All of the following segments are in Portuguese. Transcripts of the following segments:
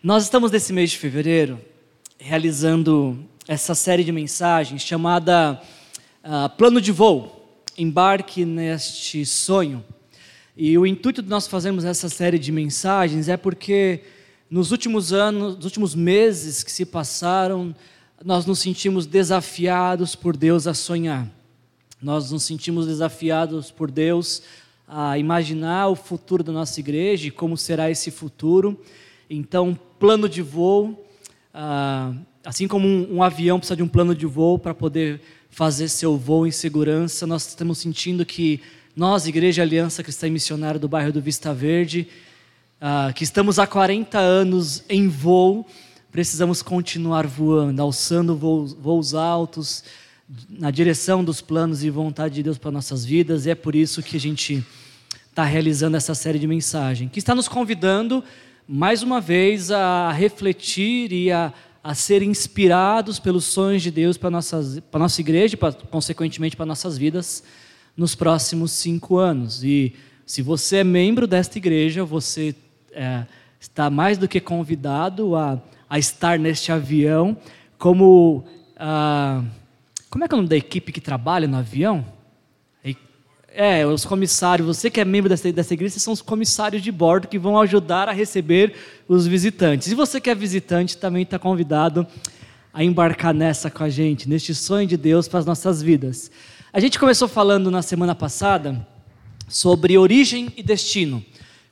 Nós estamos nesse mês de fevereiro realizando essa série de mensagens chamada uh, Plano de Voo, Embarque neste Sonho. E o intuito de nós fazermos essa série de mensagens é porque nos últimos anos, nos últimos meses que se passaram, nós nos sentimos desafiados por Deus a sonhar. Nós nos sentimos desafiados por Deus a imaginar o futuro da nossa igreja e como será esse futuro. Então, plano de voo, ah, assim como um, um, avião precisa de um plano de voo para poder fazer seu voo em segurança, nós estamos sentindo que nós, Igreja Aliança Cristã e Missionária do bairro do Vista Verde, ah, que estamos há 40 anos em voo, precisamos continuar voando, alçando voos, voos altos, na direção dos planos e vontade de Deus para nossas vidas, e é por isso que a gente está realizando essa série de mensagens, que está nos convidando mais uma vez a refletir e a, a ser inspirados pelos sonhos de Deus para, nossas, para a nossa igreja para, consequentemente, para nossas vidas nos próximos cinco anos. E se você é membro desta igreja, você é, está mais do que convidado a, a estar neste avião como. Ah, como é que é o nome da equipe que trabalha no avião? É, os comissários, você que é membro dessa, dessa igreja, são os comissários de bordo que vão ajudar a receber os visitantes. E você que é visitante também está convidado a embarcar nessa com a gente, neste sonho de Deus para as nossas vidas. A gente começou falando na semana passada sobre origem e destino.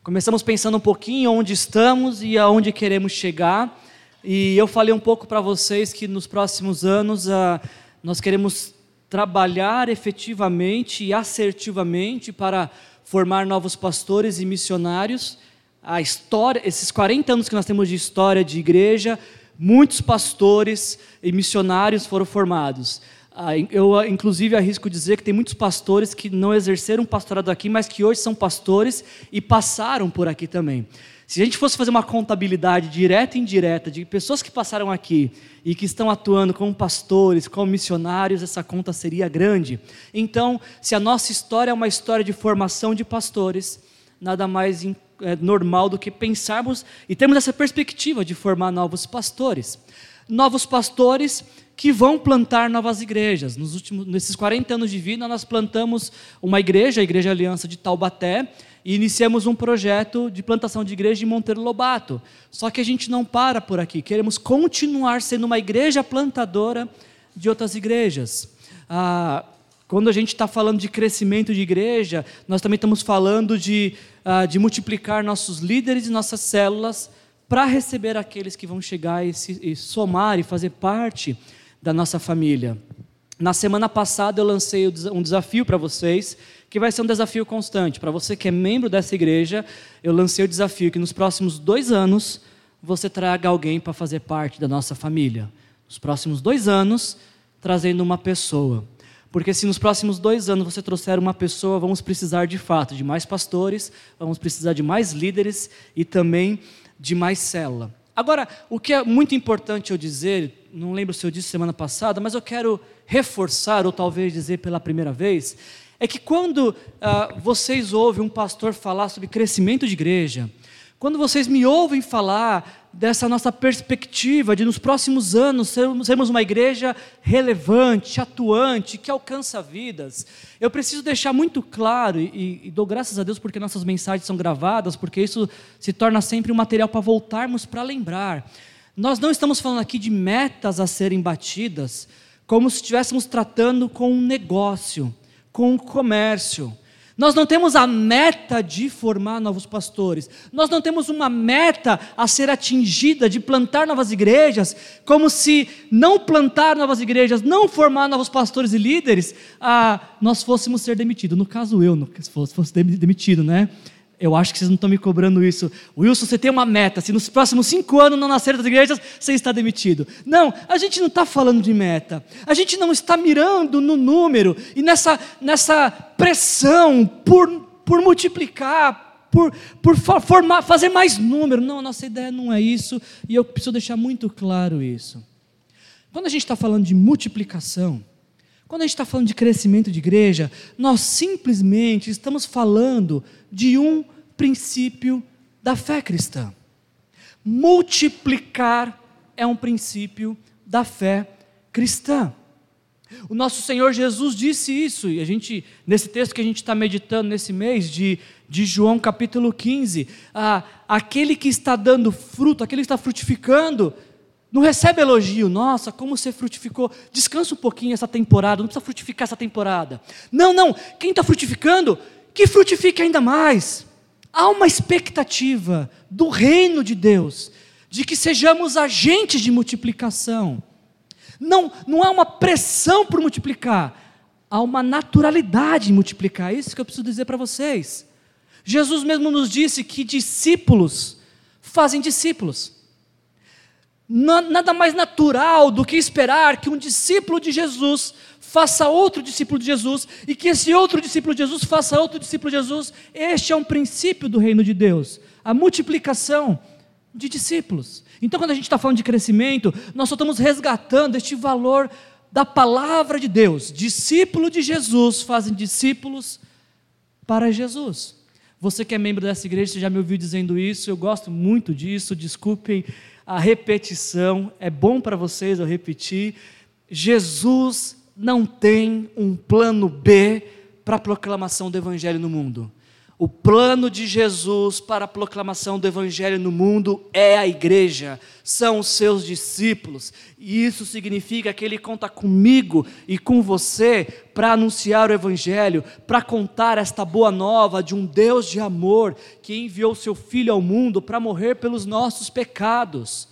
Começamos pensando um pouquinho onde estamos e aonde queremos chegar. E eu falei um pouco para vocês que nos próximos anos uh, nós queremos trabalhar efetivamente e assertivamente para formar novos pastores e missionários. A história, esses 40 anos que nós temos de história de igreja, muitos pastores e missionários foram formados. Ah, eu, inclusive, arrisco dizer que tem muitos pastores que não exerceram pastorado aqui, mas que hoje são pastores e passaram por aqui também. Se a gente fosse fazer uma contabilidade direta e indireta de pessoas que passaram aqui e que estão atuando como pastores, como missionários, essa conta seria grande. Então, se a nossa história é uma história de formação de pastores, nada mais é, normal do que pensarmos e termos essa perspectiva de formar novos pastores. Novos pastores que vão plantar novas igrejas. Nos últimos, nesses 40 anos de vida, nós plantamos uma igreja, a Igreja Aliança de Taubaté, e iniciamos um projeto de plantação de igreja em Monteiro Lobato. Só que a gente não para por aqui, queremos continuar sendo uma igreja plantadora de outras igrejas. Ah, quando a gente está falando de crescimento de igreja, nós também estamos falando de, ah, de multiplicar nossos líderes e nossas células para receber aqueles que vão chegar e, se, e somar e fazer parte da nossa família. Na semana passada eu lancei um desafio para vocês que vai ser um desafio constante. Para você que é membro dessa igreja, eu lancei o desafio que nos próximos dois anos você traga alguém para fazer parte da nossa família. Nos próximos dois anos, trazendo uma pessoa. Porque se nos próximos dois anos você trouxer uma pessoa, vamos precisar de fato de mais pastores, vamos precisar de mais líderes e também de mais célula. Agora, o que é muito importante eu dizer, não lembro se eu disse semana passada, mas eu quero reforçar, ou talvez dizer pela primeira vez, é que quando ah, vocês ouvem um pastor falar sobre crescimento de igreja, quando vocês me ouvem falar dessa nossa perspectiva de nos próximos anos sermos uma igreja relevante, atuante, que alcança vidas, eu preciso deixar muito claro, e, e dou graças a Deus porque nossas mensagens são gravadas, porque isso se torna sempre um material para voltarmos para lembrar. Nós não estamos falando aqui de metas a serem batidas, como se estivéssemos tratando com um negócio com o comércio. Nós não temos a meta de formar novos pastores. Nós não temos uma meta a ser atingida de plantar novas igrejas, como se não plantar novas igrejas, não formar novos pastores e líderes, ah, nós fôssemos ser demitidos. No caso, eu, se fosse, fosse demitido, né? Eu acho que vocês não estão me cobrando isso. Wilson, você tem uma meta. Se nos próximos cinco anos não nascer das igrejas, você está demitido. Não, a gente não está falando de meta. A gente não está mirando no número e nessa, nessa pressão por, por multiplicar, por, por formar, fazer mais número. Não, a nossa ideia não é isso e eu preciso deixar muito claro isso. Quando a gente está falando de multiplicação, quando a gente está falando de crescimento de igreja, nós simplesmente estamos falando de um princípio da fé cristã. Multiplicar é um princípio da fé cristã. O nosso Senhor Jesus disse isso, e a gente, nesse texto que a gente está meditando nesse mês, de, de João capítulo 15, ah, aquele que está dando fruto, aquele que está frutificando, não recebe elogio, nossa, como você frutificou, descansa um pouquinho essa temporada, não precisa frutificar essa temporada. Não, não, quem está frutificando, que frutifique ainda mais. Há uma expectativa do reino de Deus, de que sejamos agentes de multiplicação. Não, não há uma pressão por multiplicar, há uma naturalidade em multiplicar. É isso que eu preciso dizer para vocês. Jesus mesmo nos disse que discípulos fazem discípulos. Nada mais natural do que esperar que um discípulo de Jesus faça outro discípulo de Jesus e que esse outro discípulo de Jesus faça outro discípulo de Jesus. Este é um princípio do reino de Deus, a multiplicação de discípulos. Então, quando a gente está falando de crescimento, nós só estamos resgatando este valor da palavra de Deus. Discípulo de Jesus fazem discípulos para Jesus. Você que é membro dessa igreja, você já me ouviu dizendo isso, eu gosto muito disso, desculpem a repetição, é bom para vocês eu repetir. Jesus não tem um plano B para a proclamação do Evangelho no mundo. O plano de Jesus para a proclamação do Evangelho no mundo é a igreja, são os seus discípulos, e isso significa que Ele conta comigo e com você para anunciar o Evangelho, para contar esta boa nova de um Deus de amor que enviou seu Filho ao mundo para morrer pelos nossos pecados.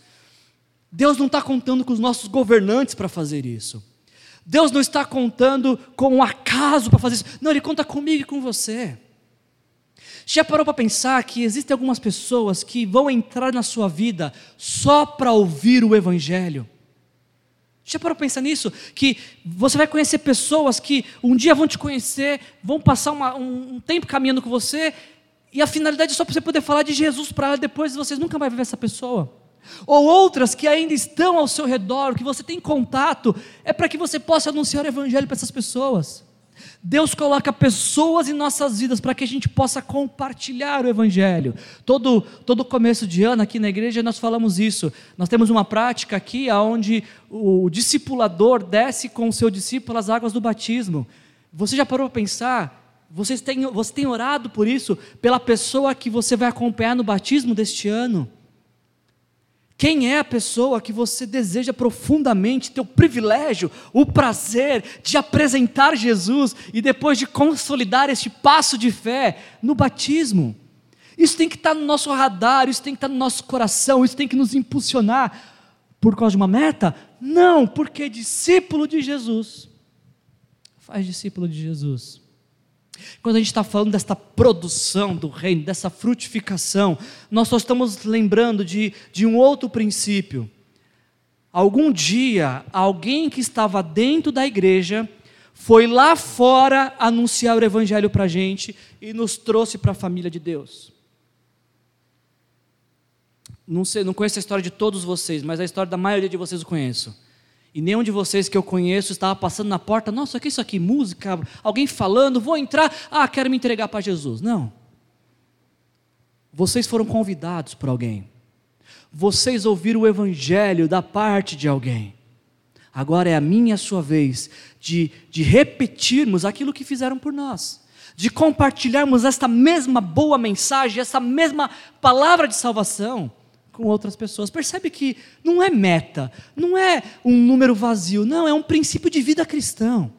Deus não está contando com os nossos governantes para fazer isso. Deus não está contando com um acaso para fazer isso. Não, Ele conta comigo e com você. Já parou para pensar que existem algumas pessoas que vão entrar na sua vida só para ouvir o Evangelho? Já parou para pensar nisso? Que você vai conhecer pessoas que um dia vão te conhecer, vão passar uma, um, um tempo caminhando com você, e a finalidade é só para você poder falar de Jesus para ela, depois vocês nunca mais ver essa pessoa. Ou outras que ainda estão ao seu redor, que você tem contato, é para que você possa anunciar o Evangelho para essas pessoas. Deus coloca pessoas em nossas vidas para que a gente possa compartilhar o Evangelho. Todo, todo começo de ano aqui na igreja nós falamos isso. Nós temos uma prática aqui onde o discipulador desce com o seu discípulo as águas do batismo. Você já parou para pensar? Você tem, você tem orado por isso, pela pessoa que você vai acompanhar no batismo deste ano? Quem é a pessoa que você deseja profundamente ter o privilégio, o prazer de apresentar Jesus e depois de consolidar este passo de fé no batismo? Isso tem que estar no nosso radar, isso tem que estar no nosso coração, isso tem que nos impulsionar por causa de uma meta? Não, porque discípulo de Jesus faz discípulo de Jesus. Quando a gente está falando desta produção do reino, dessa frutificação, nós só estamos lembrando de, de um outro princípio. Algum dia, alguém que estava dentro da igreja foi lá fora anunciar o evangelho para a gente e nos trouxe para a família de Deus. Não, sei, não conheço a história de todos vocês, mas a história da maioria de vocês eu conheço. E nenhum de vocês que eu conheço estava passando na porta, nossa, o que é isso aqui? Música, alguém falando, vou entrar, ah, quero me entregar para Jesus. Não. Vocês foram convidados por alguém. Vocês ouviram o evangelho da parte de alguém. Agora é a minha e a sua vez de, de repetirmos aquilo que fizeram por nós. De compartilharmos esta mesma boa mensagem, essa mesma palavra de salvação com outras pessoas. Percebe que não é meta, não é um número vazio, não, é um princípio de vida cristão.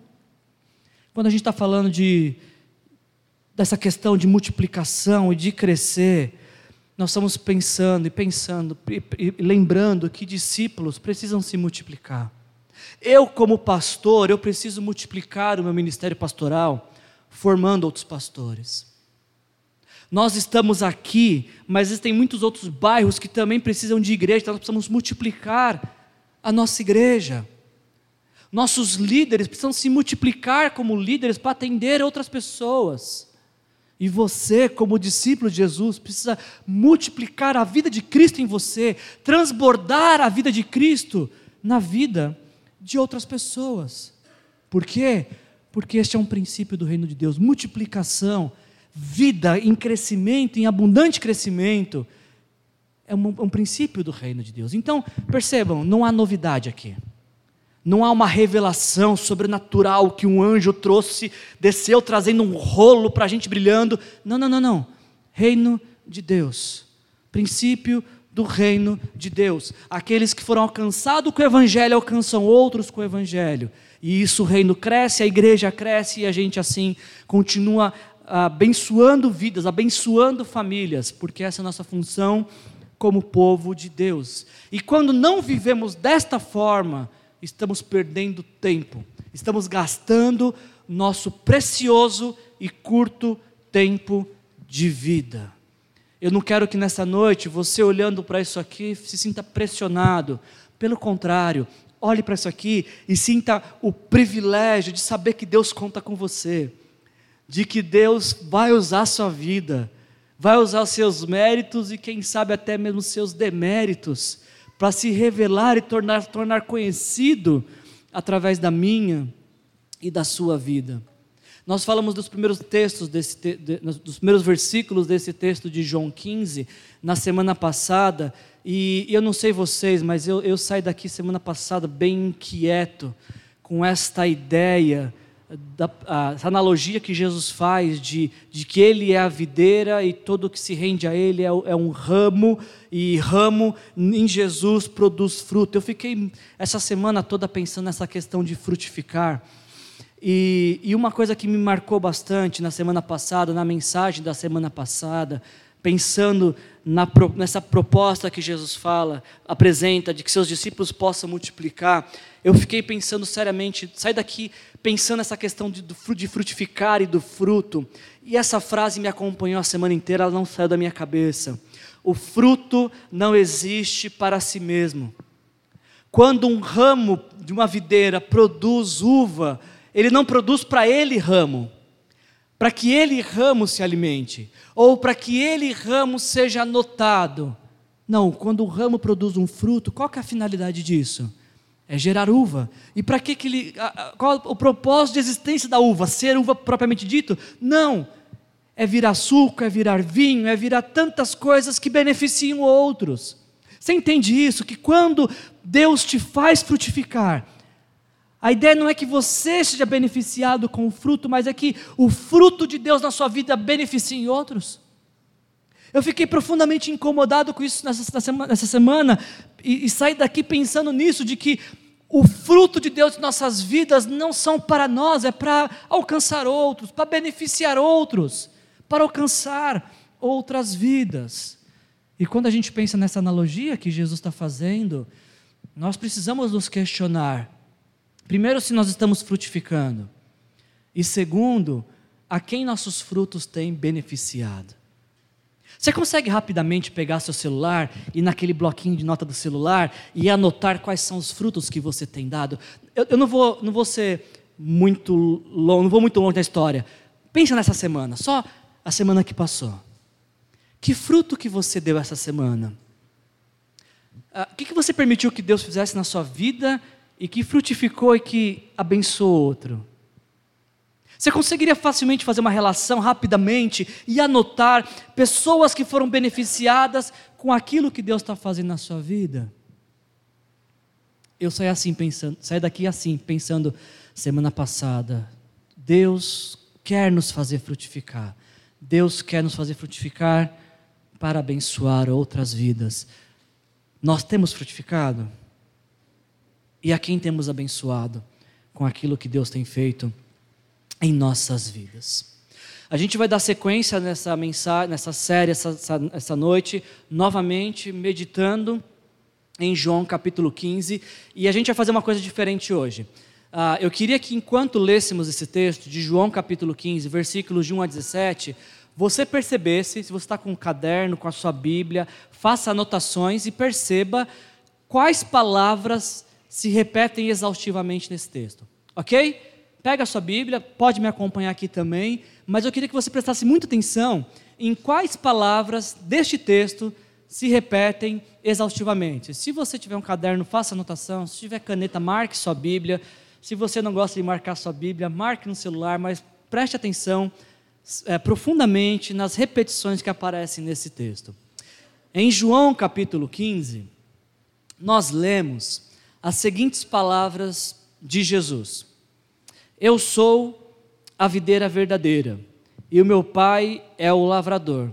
Quando a gente está falando de dessa questão de multiplicação e de crescer, nós estamos pensando e pensando e, lembrando que discípulos precisam se multiplicar. Eu, como pastor, eu preciso multiplicar o meu ministério pastoral, formando outros pastores. Nós estamos aqui, mas existem muitos outros bairros que também precisam de igreja, então nós precisamos multiplicar a nossa igreja. Nossos líderes precisam se multiplicar como líderes para atender outras pessoas. E você, como discípulo de Jesus, precisa multiplicar a vida de Cristo em você, transbordar a vida de Cristo na vida de outras pessoas. Por quê? Porque este é um princípio do reino de Deus multiplicação vida em crescimento, em abundante crescimento, é um, um princípio do reino de Deus. Então, percebam, não há novidade aqui. Não há uma revelação sobrenatural que um anjo trouxe, desceu trazendo um rolo para a gente brilhando. Não, não, não, não. Reino de Deus. Princípio do reino de Deus. Aqueles que foram alcançados com o Evangelho alcançam outros com o Evangelho. E isso o reino cresce, a igreja cresce e a gente assim continua abençoando vidas, abençoando famílias, porque essa é a nossa função como povo de Deus. E quando não vivemos desta forma, estamos perdendo tempo, estamos gastando nosso precioso e curto tempo de vida. Eu não quero que nessa noite você, olhando para isso aqui, se sinta pressionado. Pelo contrário, olhe para isso aqui e sinta o privilégio de saber que Deus conta com você, de que Deus vai usar sua vida, vai usar seus méritos e, quem sabe, até mesmo seus deméritos para se revelar e tornar, tornar conhecido através da minha e da sua vida. Nós falamos dos primeiros textos, desse, de, dos primeiros versículos desse texto de João 15, na semana passada, e, e eu não sei vocês, mas eu, eu saí daqui semana passada bem inquieto com esta ideia da, a, essa analogia que Jesus faz de, de que Ele é a videira e todo que se rende a Ele é, é, um ramo, e ramo em Jesus produz fruto. Eu fiquei essa semana toda pensando nessa questão de frutificar. E, e uma coisa que me marcou bastante na semana passada, na mensagem da semana passada, pensando na, nessa proposta que Jesus fala, apresenta, de que seus discípulos possam multiplicar, eu fiquei pensando seriamente, sai daqui pensando nessa questão de, de frutificar e do fruto, e essa frase me acompanhou a semana inteira, ela não saiu da minha cabeça. O fruto não existe para si mesmo. Quando um ramo de uma videira produz uva, ele não produz para ele ramo, para que ele ramo se alimente, ou para que ele ramo seja notado. Não, quando o ramo produz um fruto, qual é a finalidade disso? É gerar uva. E para que, que ele. Qual o propósito de existência da uva? Ser uva propriamente dito? Não. É virar suco, é virar vinho, é virar tantas coisas que beneficiam outros. Você entende isso? Que quando Deus te faz frutificar, a ideia não é que você seja beneficiado com o fruto, mas é que o fruto de Deus na sua vida beneficie outros. Eu fiquei profundamente incomodado com isso nessa, semana, nessa semana e, e saí daqui pensando nisso, de que o fruto de Deus em nossas vidas não são para nós, é para alcançar outros, para beneficiar outros, para alcançar outras vidas. E quando a gente pensa nessa analogia que Jesus está fazendo, nós precisamos nos questionar. Primeiro, se nós estamos frutificando. E segundo, a quem nossos frutos têm beneficiado. Você consegue rapidamente pegar seu celular e naquele bloquinho de nota do celular e anotar quais são os frutos que você tem dado? Eu, eu não, vou, não vou ser muito longe, não vou muito longe na história. Pensa nessa semana, só a semana que passou. Que fruto que você deu essa semana? Ah, o que você permitiu que Deus fizesse na sua vida e que frutificou e que abençoou outro? Você conseguiria facilmente fazer uma relação rapidamente e anotar pessoas que foram beneficiadas com aquilo que Deus está fazendo na sua vida? Eu saí assim pensando, saí daqui assim pensando semana passada. Deus quer nos fazer frutificar. Deus quer nos fazer frutificar para abençoar outras vidas. Nós temos frutificado? E a quem temos abençoado com aquilo que Deus tem feito? Em nossas vidas. A gente vai dar sequência nessa mensagem, nessa série, essa, essa, essa noite, novamente meditando em João capítulo 15, e a gente vai fazer uma coisa diferente hoje. Uh, eu queria que enquanto lêssemos esse texto de João capítulo 15, versículos de 1 a 17, você percebesse, se você está com um caderno, com a sua Bíblia, faça anotações e perceba quais palavras se repetem exaustivamente nesse texto. Ok? Pega a sua Bíblia, pode me acompanhar aqui também, mas eu queria que você prestasse muita atenção em quais palavras deste texto se repetem exaustivamente. Se você tiver um caderno, faça anotação. Se tiver caneta, marque sua Bíblia. Se você não gosta de marcar sua Bíblia, marque no celular, mas preste atenção é, profundamente nas repetições que aparecem nesse texto. Em João capítulo 15, nós lemos as seguintes palavras de Jesus: Eu sou a videira verdadeira, e o meu Pai é o lavrador.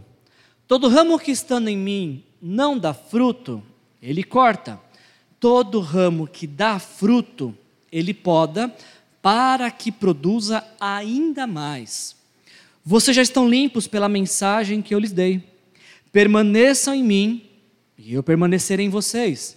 Todo ramo que estando em mim não dá fruto, ele corta. Todo ramo que dá fruto, ele poda, para que produza ainda mais. Vocês já estão limpos pela mensagem que eu lhes dei. Permaneçam em mim e eu permanecerei em vocês.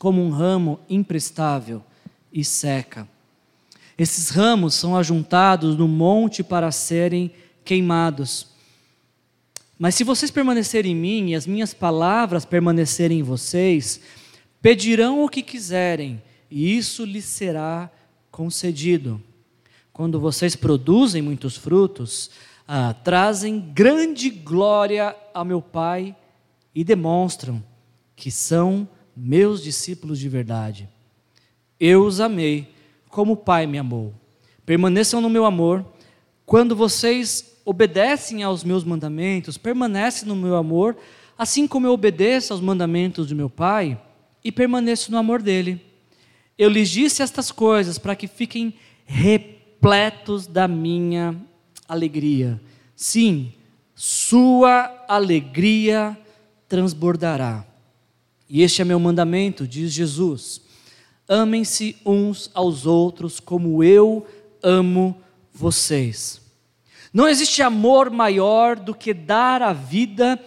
como um ramo imprestável e seca. Esses ramos são ajuntados no monte para serem queimados. Mas se vocês permanecerem em mim e as minhas palavras permanecerem em vocês, pedirão o que quiserem, e isso lhes será concedido. Quando vocês produzem muitos frutos, ah, trazem grande glória ao meu Pai e demonstram que são meus discípulos de verdade. Eu os amei como o Pai me amou. Permaneçam no meu amor. Quando vocês obedecem aos meus mandamentos, permanecem no meu amor, assim como eu obedeço aos mandamentos de meu Pai e permaneço no amor dele. Eu lhes disse estas coisas para que fiquem repletos da minha alegria. Sim, sua alegria transbordará. E este é meu mandamento, diz Jesus: amem-se uns aos outros como eu amo vocês. Não existe amor maior do que dar a vida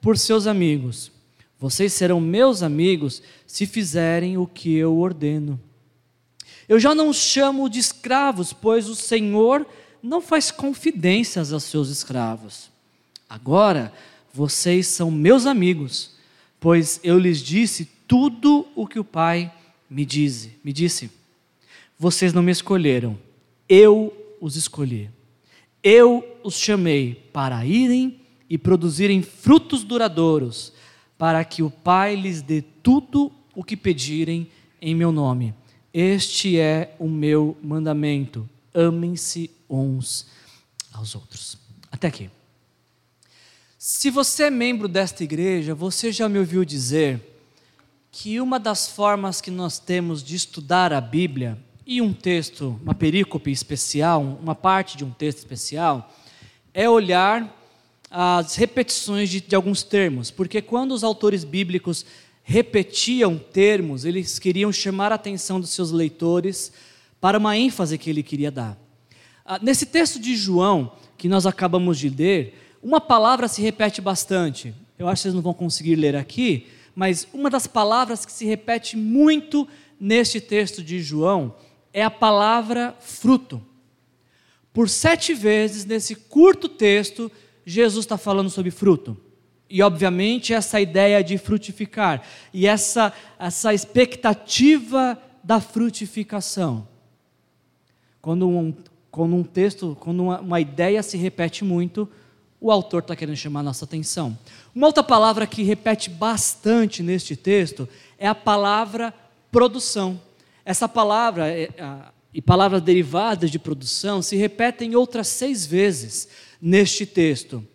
por seus amigos. Vocês serão meus amigos se fizerem o que eu ordeno. Eu já não os chamo de escravos, pois o Senhor não faz confidências aos seus escravos. Agora, vocês são meus amigos, pois eu lhes disse tudo o que o Pai me disse. Me disse. Vocês não me escolheram, eu os escolhi. Eu os chamei para irem e produzirem frutos duradouros, para que o Pai lhes dê tudo o que pedirem em meu nome. Este é o meu mandamento: amem-se uns aos outros. Até aqui. Se você é membro desta igreja, você já me ouviu dizer que uma das formas que nós temos de estudar a Bíblia e um texto, uma perícope especial, uma parte de um texto especial, é olhar as repetições de, de alguns termos, porque quando os autores bíblicos repetiam termos, eles queriam chamar a atenção dos seus leitores para uma ênfase que ele queria dar. Ah, nesse texto de João, que nós acabamos de ler, uma palavra se repete bastante. Eu acho que vocês não vão conseguir ler aqui, mas uma das palavras que se repete muito neste texto de João é a palavra fruto. Por sete vezes nesse curto texto, Jesus está falando sobre fruto. E, obviamente, essa ideia de frutificar e essa, essa expectativa da frutificação. Quando um, quando um texto, quando uma, uma ideia se repete muito, o autor está querendo chamar a nossa atenção. Uma outra palavra que repete bastante neste texto é a palavra produção. Essa palavra é, e palavras derivadas de produção se repetem outras seis vezes neste texto.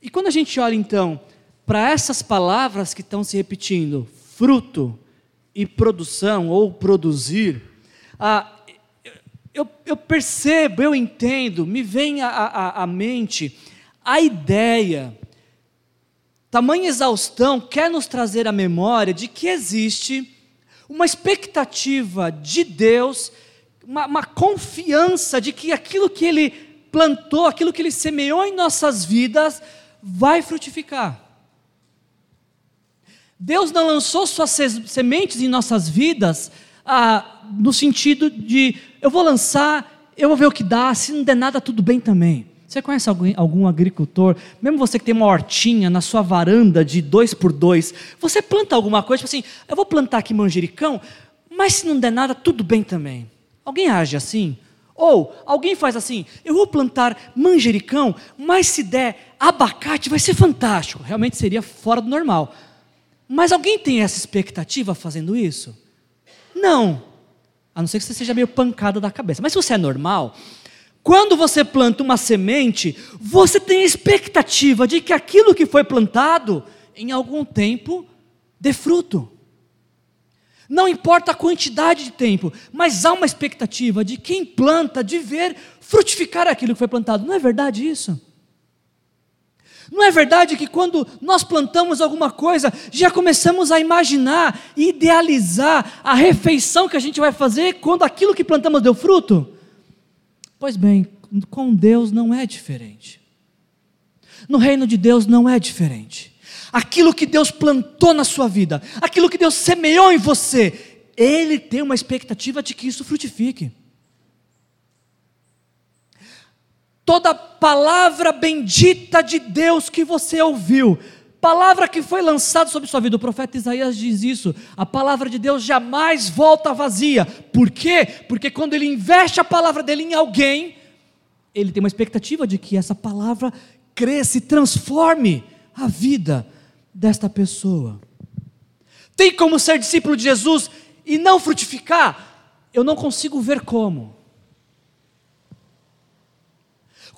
E quando a gente olha então para essas palavras que estão se repetindo, fruto e produção ou produzir, eu, eu, percebo, eu entendo, me vem à mente a ideia, tamanha exaustão quer nos trazer a memória de que existe uma expectativa de Deus, uma, uma confiança de que aquilo que Ele plantou, aquilo que Ele semeou em nossas vidas, vai frutificar. Deus não lançou suas sementes em nossas vidas ah, no sentido de eu vou lançar, eu vou ver o que dá, se não der nada, tudo bem também. Você conhece algum, algum agricultor, mesmo você que tem uma hortinha na sua varanda de dois por dois, você planta alguma coisa, tipo assim, eu vou plantar aqui manjericão, mas se não der nada, tudo bem também. Alguém age assim? Ou alguém faz assim: eu vou plantar manjericão, mas se der abacate vai ser fantástico. Realmente seria fora do normal. Mas alguém tem essa expectativa fazendo isso? Não. A não ser que você seja meio pancada da cabeça. Mas se você é normal, quando você planta uma semente, você tem a expectativa de que aquilo que foi plantado, em algum tempo, dê fruto. Não importa a quantidade de tempo, mas há uma expectativa de quem planta de ver frutificar aquilo que foi plantado. Não é verdade isso? Não é verdade que quando nós plantamos alguma coisa, já começamos a imaginar idealizar a refeição que a gente vai fazer quando aquilo que plantamos deu fruto? Pois bem, com Deus não é diferente. No reino de Deus não é diferente aquilo que Deus plantou na sua vida, aquilo que Deus semeou em você, Ele tem uma expectativa de que isso frutifique. Toda palavra bendita de Deus que você ouviu, palavra que foi lançada sobre sua vida, o profeta Isaías diz isso: a palavra de Deus jamais volta vazia. Por quê? Porque quando ele investe a palavra dele em alguém, ele tem uma expectativa de que essa palavra cresça e transforme a vida desta pessoa. Tem como ser discípulo de Jesus e não frutificar? Eu não consigo ver como.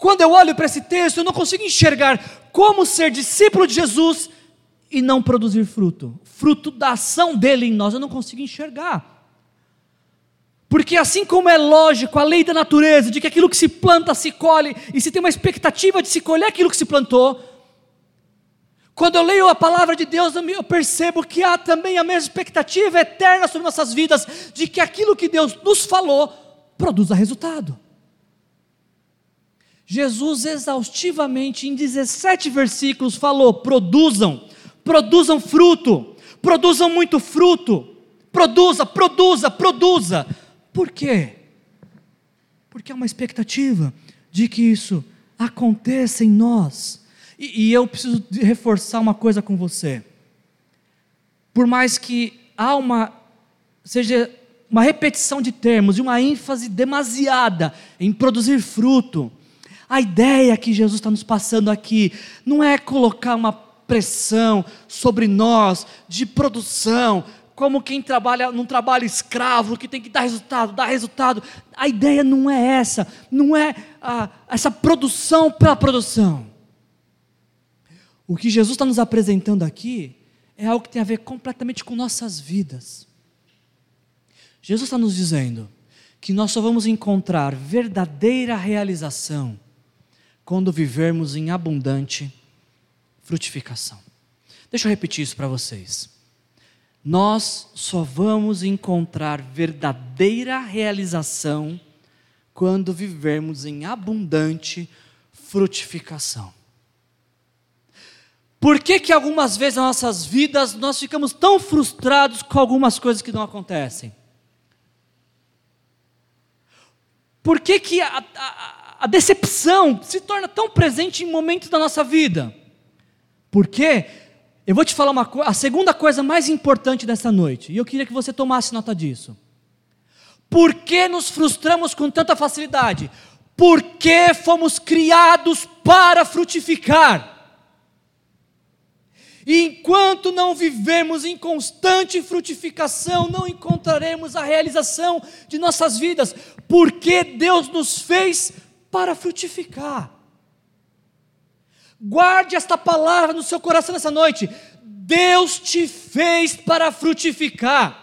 Quando eu olho para esse texto, eu não consigo enxergar como ser discípulo de Jesus e não produzir fruto. Fruto da ação dele em nós, eu não consigo enxergar. Porque assim como é lógico a lei da natureza, de que aquilo que se planta se colhe, e se tem uma expectativa de se colher aquilo que se plantou, quando eu leio a palavra de Deus, eu percebo que há também a mesma expectativa eterna sobre nossas vidas, de que aquilo que Deus nos falou produza resultado. Jesus, exaustivamente, em 17 versículos, falou: produzam, produzam fruto, produzam muito fruto, produza, produza, produza. Por quê? Porque há uma expectativa de que isso aconteça em nós. E, e eu preciso reforçar uma coisa com você. Por mais que há uma seja uma repetição de termos e uma ênfase demasiada em produzir fruto, a ideia que Jesus está nos passando aqui não é colocar uma pressão sobre nós de produção, como quem trabalha num trabalho escravo, que tem que dar resultado, dar resultado. A ideia não é essa, não é ah, essa produção pela produção. O que Jesus está nos apresentando aqui é algo que tem a ver completamente com nossas vidas. Jesus está nos dizendo que nós só vamos encontrar verdadeira realização quando vivermos em abundante frutificação. Deixa eu repetir isso para vocês. Nós só vamos encontrar verdadeira realização quando vivermos em abundante frutificação. Por que, que algumas vezes nas nossas vidas nós ficamos tão frustrados com algumas coisas que não acontecem? Por que, que a, a, a decepção se torna tão presente em momentos da nossa vida? Porque eu vou te falar uma a segunda coisa mais importante dessa noite, e eu queria que você tomasse nota disso. Por que nos frustramos com tanta facilidade? Porque fomos criados para frutificar. E enquanto não vivemos em constante frutificação, não encontraremos a realização de nossas vidas, porque Deus nos fez para frutificar. Guarde esta palavra no seu coração nessa noite. Deus te fez para frutificar.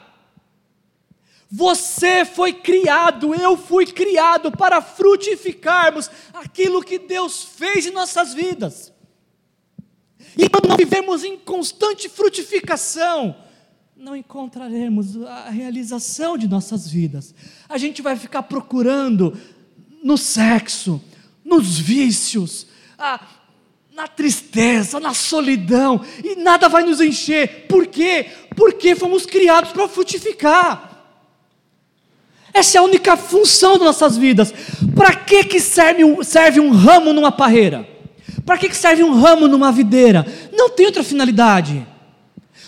Você foi criado, eu fui criado para frutificarmos aquilo que Deus fez em nossas vidas. E quando não vivemos em constante frutificação, não encontraremos a realização de nossas vidas. A gente vai ficar procurando no sexo, nos vícios, na tristeza, na solidão, e nada vai nos encher. Por quê? Porque fomos criados para frutificar. Essa é a única função das nossas vidas. Para que, que serve, um, serve um ramo numa parreira? Para que, que serve um ramo numa videira? Não tem outra finalidade.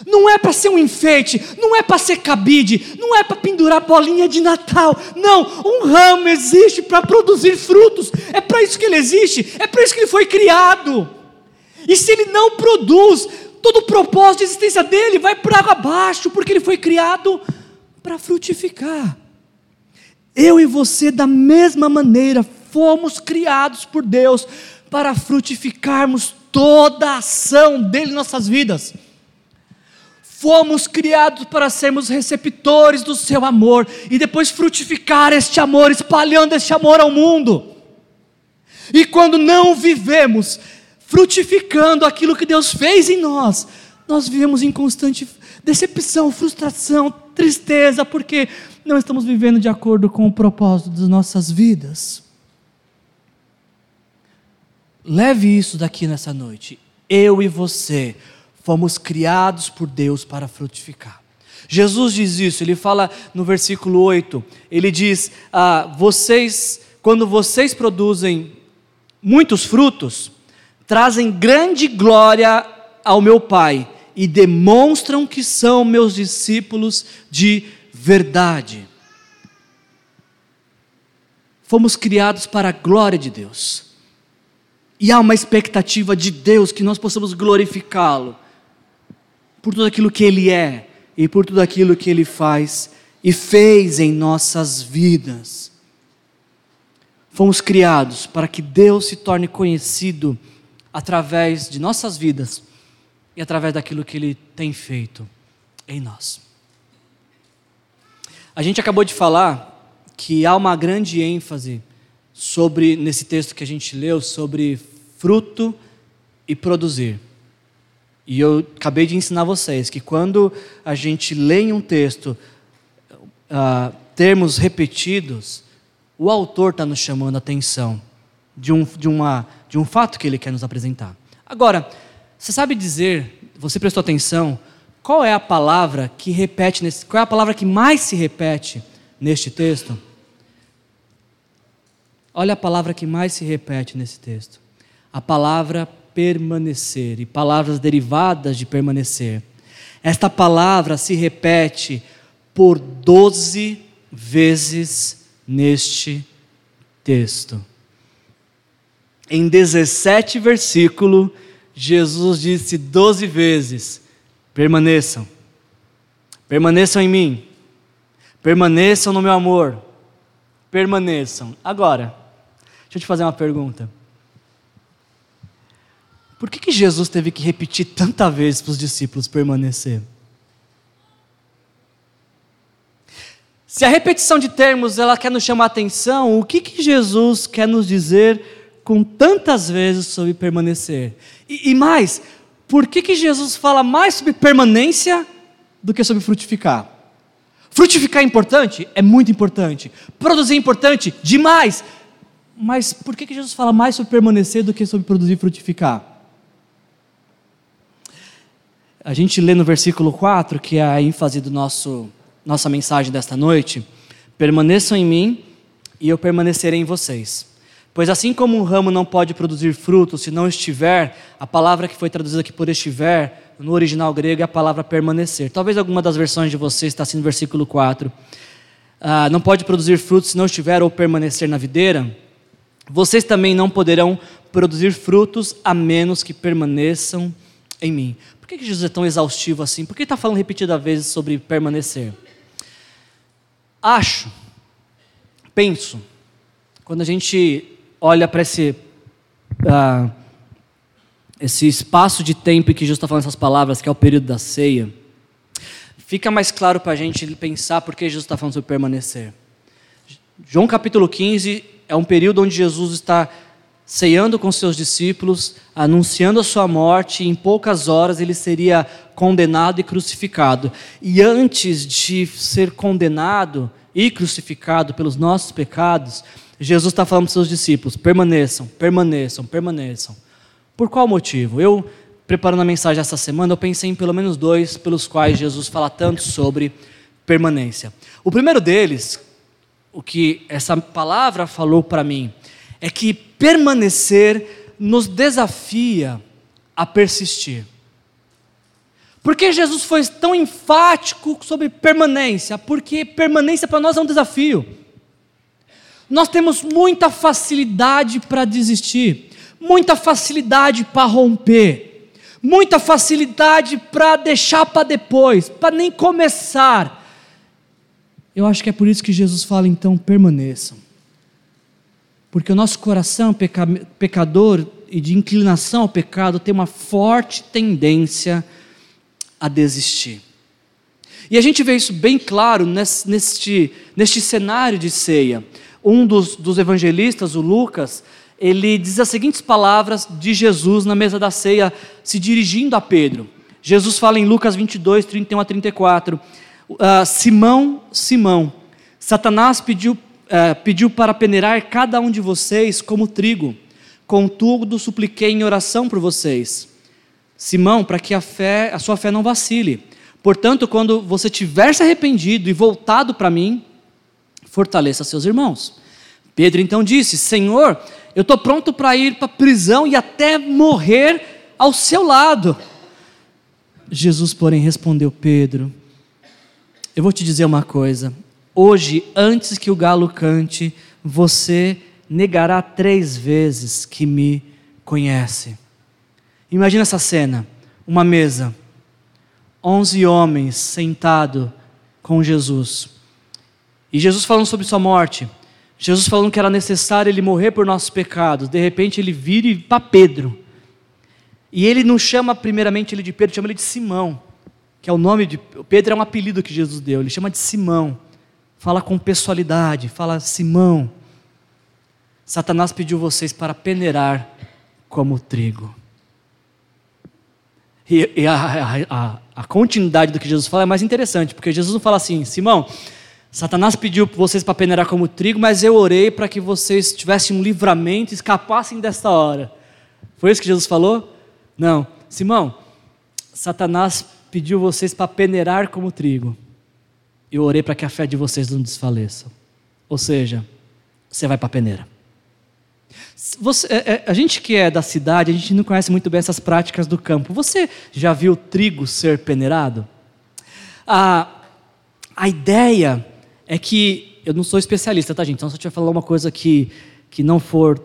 Não é para ser um enfeite, não é para ser cabide, não é para pendurar bolinha de Natal. Não, um ramo existe para produzir frutos. É para isso que ele existe, é para isso que ele foi criado. E se ele não produz, todo o propósito de existência dele vai para água abaixo, porque ele foi criado para frutificar. Eu e você, da mesma maneira, fomos criados por Deus para frutificarmos toda a ação dele em nossas vidas. Fomos criados para sermos receptores do seu amor e depois frutificar este amor, espalhando este amor ao mundo. E quando não vivemos frutificando aquilo que Deus fez em nós, nós vivemos em constante decepção, frustração, tristeza, porque não estamos vivendo de acordo com o propósito das nossas vidas. Leve isso daqui nessa noite. Eu e você fomos criados por Deus para frutificar. Jesus diz isso, ele fala no versículo 8: ele diz, ah, vocês, quando vocês produzem muitos frutos, trazem grande glória ao meu Pai e demonstram que são meus discípulos de verdade. Fomos criados para a glória de Deus. E há uma expectativa de Deus que nós possamos glorificá-lo por tudo aquilo que Ele é e por tudo aquilo que Ele faz e fez em nossas vidas. Fomos criados para que Deus se torne conhecido através de nossas vidas e através daquilo que Ele tem feito em nós. A gente acabou de falar que há uma grande ênfase sobre nesse texto que a gente leu sobre fruto e produzir. E eu acabei de ensinar vocês que quando a gente lê em um texto uh, termos repetidos, o autor está nos chamando a atenção de um, de uma de um fato que ele quer nos apresentar. Agora, você sabe dizer, você prestou atenção, qual é a palavra que repete nesse, qual é a palavra que mais se repete neste texto? Olha a palavra que mais se repete nesse texto. A palavra permanecer e palavras derivadas de permanecer. Esta palavra se repete por doze vezes neste texto em 17 versículos, Jesus disse 12 vezes: permaneçam, permaneçam em mim, permaneçam no meu amor, permaneçam. Agora, deixa eu te fazer uma pergunta. Por que, que Jesus teve que repetir tanta vez para os discípulos permanecer? Se a repetição de termos ela quer nos chamar atenção, o que, que Jesus quer nos dizer com tantas vezes sobre permanecer. E, e mais, por que, que Jesus fala mais sobre permanência do que sobre frutificar? Frutificar é importante? É muito importante. Produzir é importante? Demais. Mas por que, que Jesus fala mais sobre permanecer do que sobre produzir e frutificar? A gente lê no versículo 4, que é a ênfase do nosso nossa mensagem desta noite: permaneçam em mim e eu permanecerei em vocês. Pois assim como um ramo não pode produzir frutos se não estiver, a palavra que foi traduzida aqui por estiver, no original grego é a palavra permanecer. Talvez alguma das versões de vocês está assim no versículo 4. Ah, não pode produzir frutos se não estiver ou permanecer na videira. Vocês também não poderão produzir frutos a menos que permaneçam em mim. Por que Jesus é tão exaustivo assim? Por que está falando repetidas vezes sobre permanecer? Acho, penso, quando a gente olha para esse, uh, esse espaço de tempo em que Jesus está falando essas palavras, que é o período da ceia, fica mais claro para a gente pensar por que Jesus está falando sobre permanecer. João capítulo 15 é um período onde Jesus está ceando com seus discípulos, anunciando a sua morte, e em poucas horas ele seria condenado e crucificado. E antes de ser condenado e crucificado pelos nossos pecados, Jesus está falando para os seus discípulos: permaneçam, permaneçam, permaneçam. Por qual motivo? Eu, preparando a mensagem essa semana, eu pensei em pelo menos dois pelos quais Jesus fala tanto sobre permanência. O primeiro deles o que essa palavra falou para mim é que permanecer nos desafia a persistir. Por que Jesus foi tão enfático sobre permanência? Porque permanência para nós é um desafio. Nós temos muita facilidade para desistir, muita facilidade para romper, muita facilidade para deixar para depois, para nem começar. Eu acho que é por isso que Jesus fala, então, permaneçam. Porque o nosso coração peca pecador e de inclinação ao pecado tem uma forte tendência a desistir. E a gente vê isso bem claro neste, neste, cenário de ceia. Um dos, dos evangelistas, o Lucas, ele diz as seguintes palavras de Jesus na mesa da ceia, se dirigindo a Pedro. Jesus fala em Lucas 22, 31 a 34: uh, Simão, Simão, Satanás pediu, uh, pediu para peneirar cada um de vocês como trigo, contudo supliquei em oração por vocês Simão, para que a fé, a sua fé não vacile. Portanto, quando você tiver se arrependido e voltado para mim, fortaleça seus irmãos. Pedro então disse: Senhor, eu estou pronto para ir para a prisão e até morrer ao seu lado. Jesus, porém, respondeu: Pedro, eu vou te dizer uma coisa. Hoje, antes que o galo cante, você negará três vezes que me conhece. Imagina essa cena: uma mesa, onze homens sentados com Jesus. E Jesus falando sobre sua morte. Jesus falando que era necessário ele morrer por nossos pecados. De repente ele vira para Pedro. E ele não chama primeiramente ele de Pedro, chama ele de Simão, que é o nome de Pedro é um apelido que Jesus deu. Ele chama de Simão. Fala com pessoalidade, fala Simão. Satanás pediu vocês para peneirar como trigo. E, e a, a, a, continuidade do que Jesus fala é mais interessante, porque Jesus não fala assim, Simão, Satanás pediu vocês para peneirar como trigo, mas eu orei para que vocês tivessem um livramento e escapassem desta hora. Foi isso que Jesus falou? Não. Simão, Satanás pediu vocês para peneirar como trigo. Eu orei para que a fé de vocês não desfaleça. Ou seja, você vai para a peneira. Você, é, é, a gente que é da cidade, a gente não conhece muito bem essas práticas do campo. Você já viu trigo ser peneirado? A, a ideia é que, eu não sou especialista, tá gente? Então se eu tiver falar uma coisa que, que não for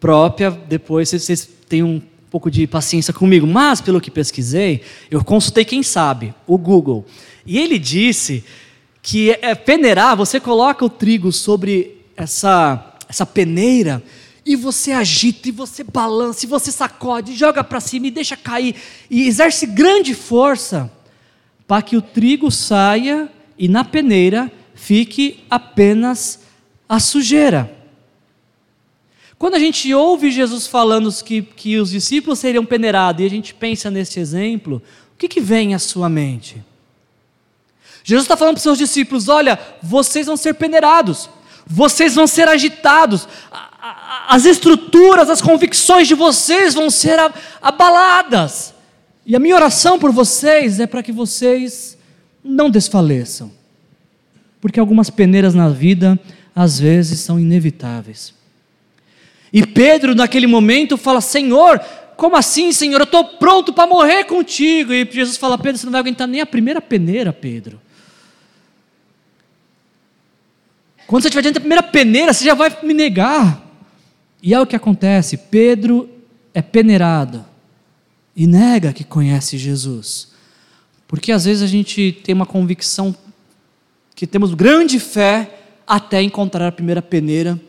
própria, depois vocês, têm um pouco de paciência comigo. Mas, pelo que pesquisei, eu consultei quem sabe, o Google. E ele disse que é, peneirar, você coloca o trigo sobre essa, essa peneira e você agita, e você balança, e você sacode, joga para cima e deixa cair, e exerce grande força para que o trigo saia e na peneira fique apenas a sujeira. Quando a gente ouve Jesus falando que, que os discípulos seriam peneirados e a gente pensa nesse exemplo, o que, que vem à sua mente? Jesus está falando para os seus discípulos: olha, vocês vão ser peneirados, vocês vão ser agitados, as estruturas, as convicções de vocês vão ser abaladas. E a minha oração por vocês é para que vocês não desfaleçam. Porque algumas peneiras na vida, às vezes, são inevitáveis. E Pedro, naquele momento, fala: Senhor, como assim, Senhor? Eu estou pronto para morrer contigo. E Jesus fala: Pedro, você não vai aguentar nem a primeira peneira, Pedro. Quando você estiver diante da primeira peneira, você já vai me negar. E é o que acontece: Pedro é peneirado e nega que conhece Jesus. Porque às vezes a gente tem uma convicção que temos grande fé até encontrar a primeira peneira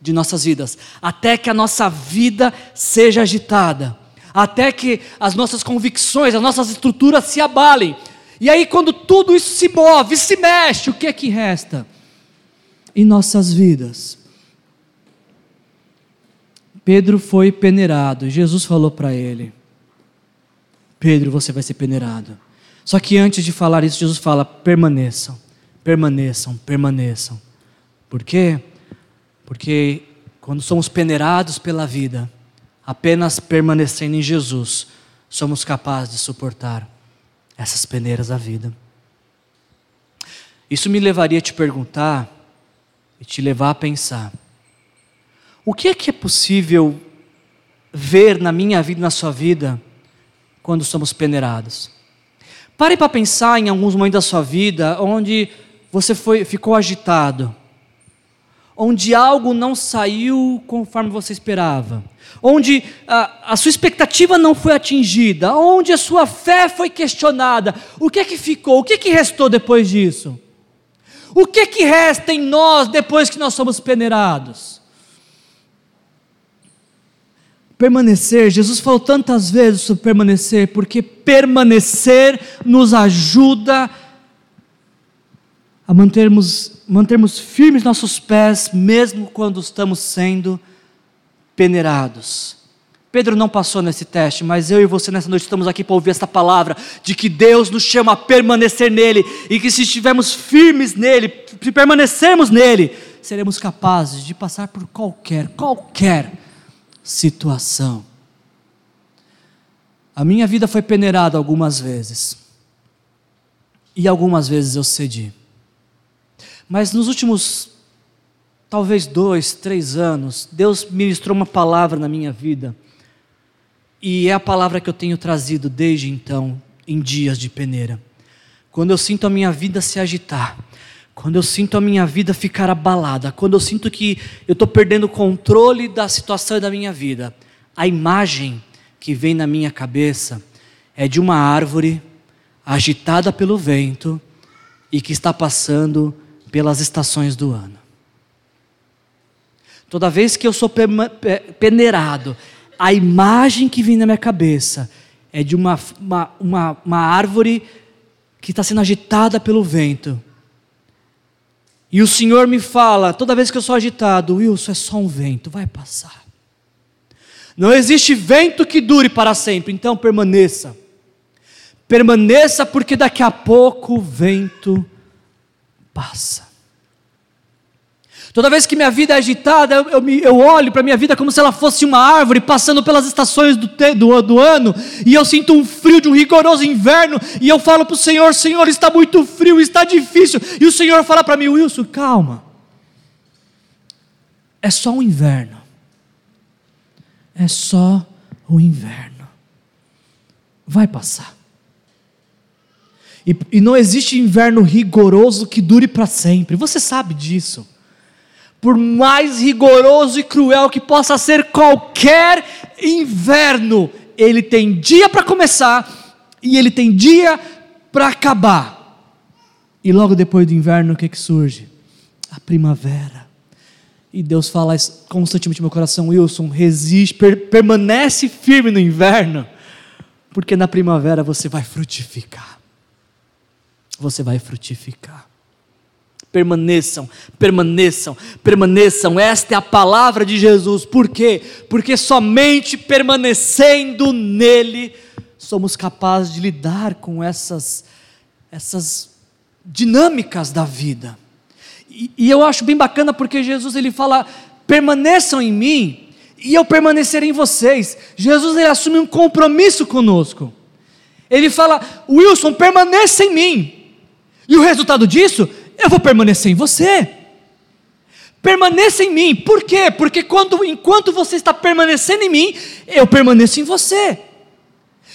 de nossas vidas, até que a nossa vida seja agitada, até que as nossas convicções, as nossas estruturas se abalem. E aí, quando tudo isso se move, se mexe, o que é que resta? Em nossas vidas, Pedro foi peneirado. Jesus falou para ele: Pedro, você vai ser peneirado. Só que antes de falar isso, Jesus fala: permaneçam, permaneçam, permaneçam. Por quê? Porque quando somos peneirados pela vida, apenas permanecendo em Jesus, somos capazes de suportar essas peneiras da vida. Isso me levaria a te perguntar e te levar a pensar: o que é que é possível ver na minha vida e na sua vida quando somos peneirados? Pare para pensar em alguns momentos da sua vida onde você foi, ficou agitado, onde algo não saiu conforme você esperava, onde a, a, sua expectativa não foi atingida, onde a sua fé foi questionada. O que é que ficou? O que é que restou depois disso? O que que resta em nós depois que nós somos peneirados? Permanecer, Jesus falou tantas vezes sobre permanecer, porque permanecer nos ajuda a mantermos, mantermos firmes nossos pés, mesmo quando estamos sendo peneirados. Pedro não passou nesse teste, mas eu e você nessa noite estamos aqui para ouvir esta palavra de que Deus nos chama a permanecer nele e que se estivermos firmes nele, se permanecermos nele, seremos capazes de passar por qualquer, qualquer situação. A minha vida foi peneirada algumas vezes. E algumas vezes eu cedi. Mas nos últimos, talvez dois, três anos, Deus ministrou uma palavra na minha vida. E é a palavra que eu tenho trazido desde então, em dias de peneira. Quando eu sinto a minha vida se agitar, quando eu sinto a minha vida ficar abalada, quando eu sinto que eu estou perdendo o controle da situação da minha vida, a imagem que vem na minha cabeça é de uma árvore agitada pelo vento e que está passando pelas estações do ano. Toda vez que eu sou peneirado, a imagem que vem na minha cabeça é de uma, uma, uma, uma árvore que está sendo agitada pelo vento e o Senhor me fala, toda vez que eu sou agitado, Wilson, é só um vento, vai passar. Não existe vento que dure para sempre, então permaneça. Permaneça, porque daqui a pouco o vento passa. Toda vez que minha vida é agitada, eu, eu, eu olho para minha vida como se ela fosse uma árvore passando pelas estações do, do, do, ano, e eu sinto um frio de um rigoroso inverno, e eu falo para o Senhor: Senhor, está muito frio, está difícil. E o Senhor fala para mim: Wilson, calma. É só um inverno. É só o inverno. Vai passar. E, e não existe inverno rigoroso que dure para sempre. Você sabe disso por mais rigoroso e cruel que possa ser qualquer inverno, ele tem dia para começar e ele tem dia para acabar. E logo depois do inverno, o que, que surge? A primavera. E Deus fala constantemente no meu coração, Wilson, resiste, per, permanece firme no inverno, porque na primavera você vai frutificar. Você vai frutificar permaneçam, permaneçam, permaneçam. Esta é a palavra de Jesus. Por quê? Porque somente permanecendo nele somos capazes de lidar com essas essas dinâmicas da vida. E, e eu acho bem bacana porque Jesus ele fala: permaneçam em mim e eu permanecerei em vocês. Jesus ele assume um compromisso conosco. Ele fala: Wilson, permaneça em mim. E o resultado disso eu vou permanecer em você. Permaneça em mim. Por quê? Porque quando, enquanto você está permanecendo em mim, eu permaneço em você.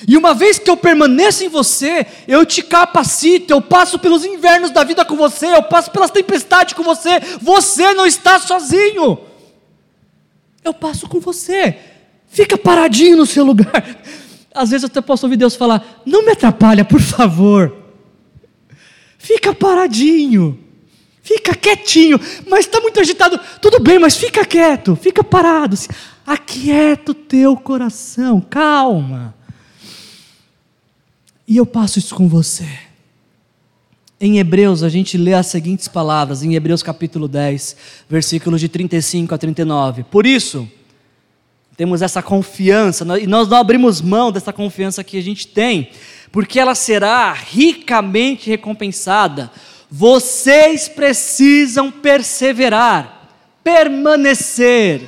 E uma vez que eu permaneço em você, eu te capacito, eu passo pelos invernos da vida com você, eu passo pelas tempestades com você. Você não está sozinho. Eu passo com você. Fica paradinho no seu lugar. Às vezes eu até posso ouvir Deus falar: Não me atrapalha, por favor. Fica paradinho. Fica quietinho. Mas está muito agitado. Tudo bem, mas fica quieto. Fica parado. Aquieta o teu coração. Calma. E eu passo isso com você. Em Hebreus, a gente lê as seguintes palavras, em Hebreus capítulo 10, versículos de 35 a 39. Por isso, temos essa confiança, e nós não abrimos mão dessa confiança que a gente tem, porque ela será ricamente recompensada. Vocês precisam perseverar, permanecer,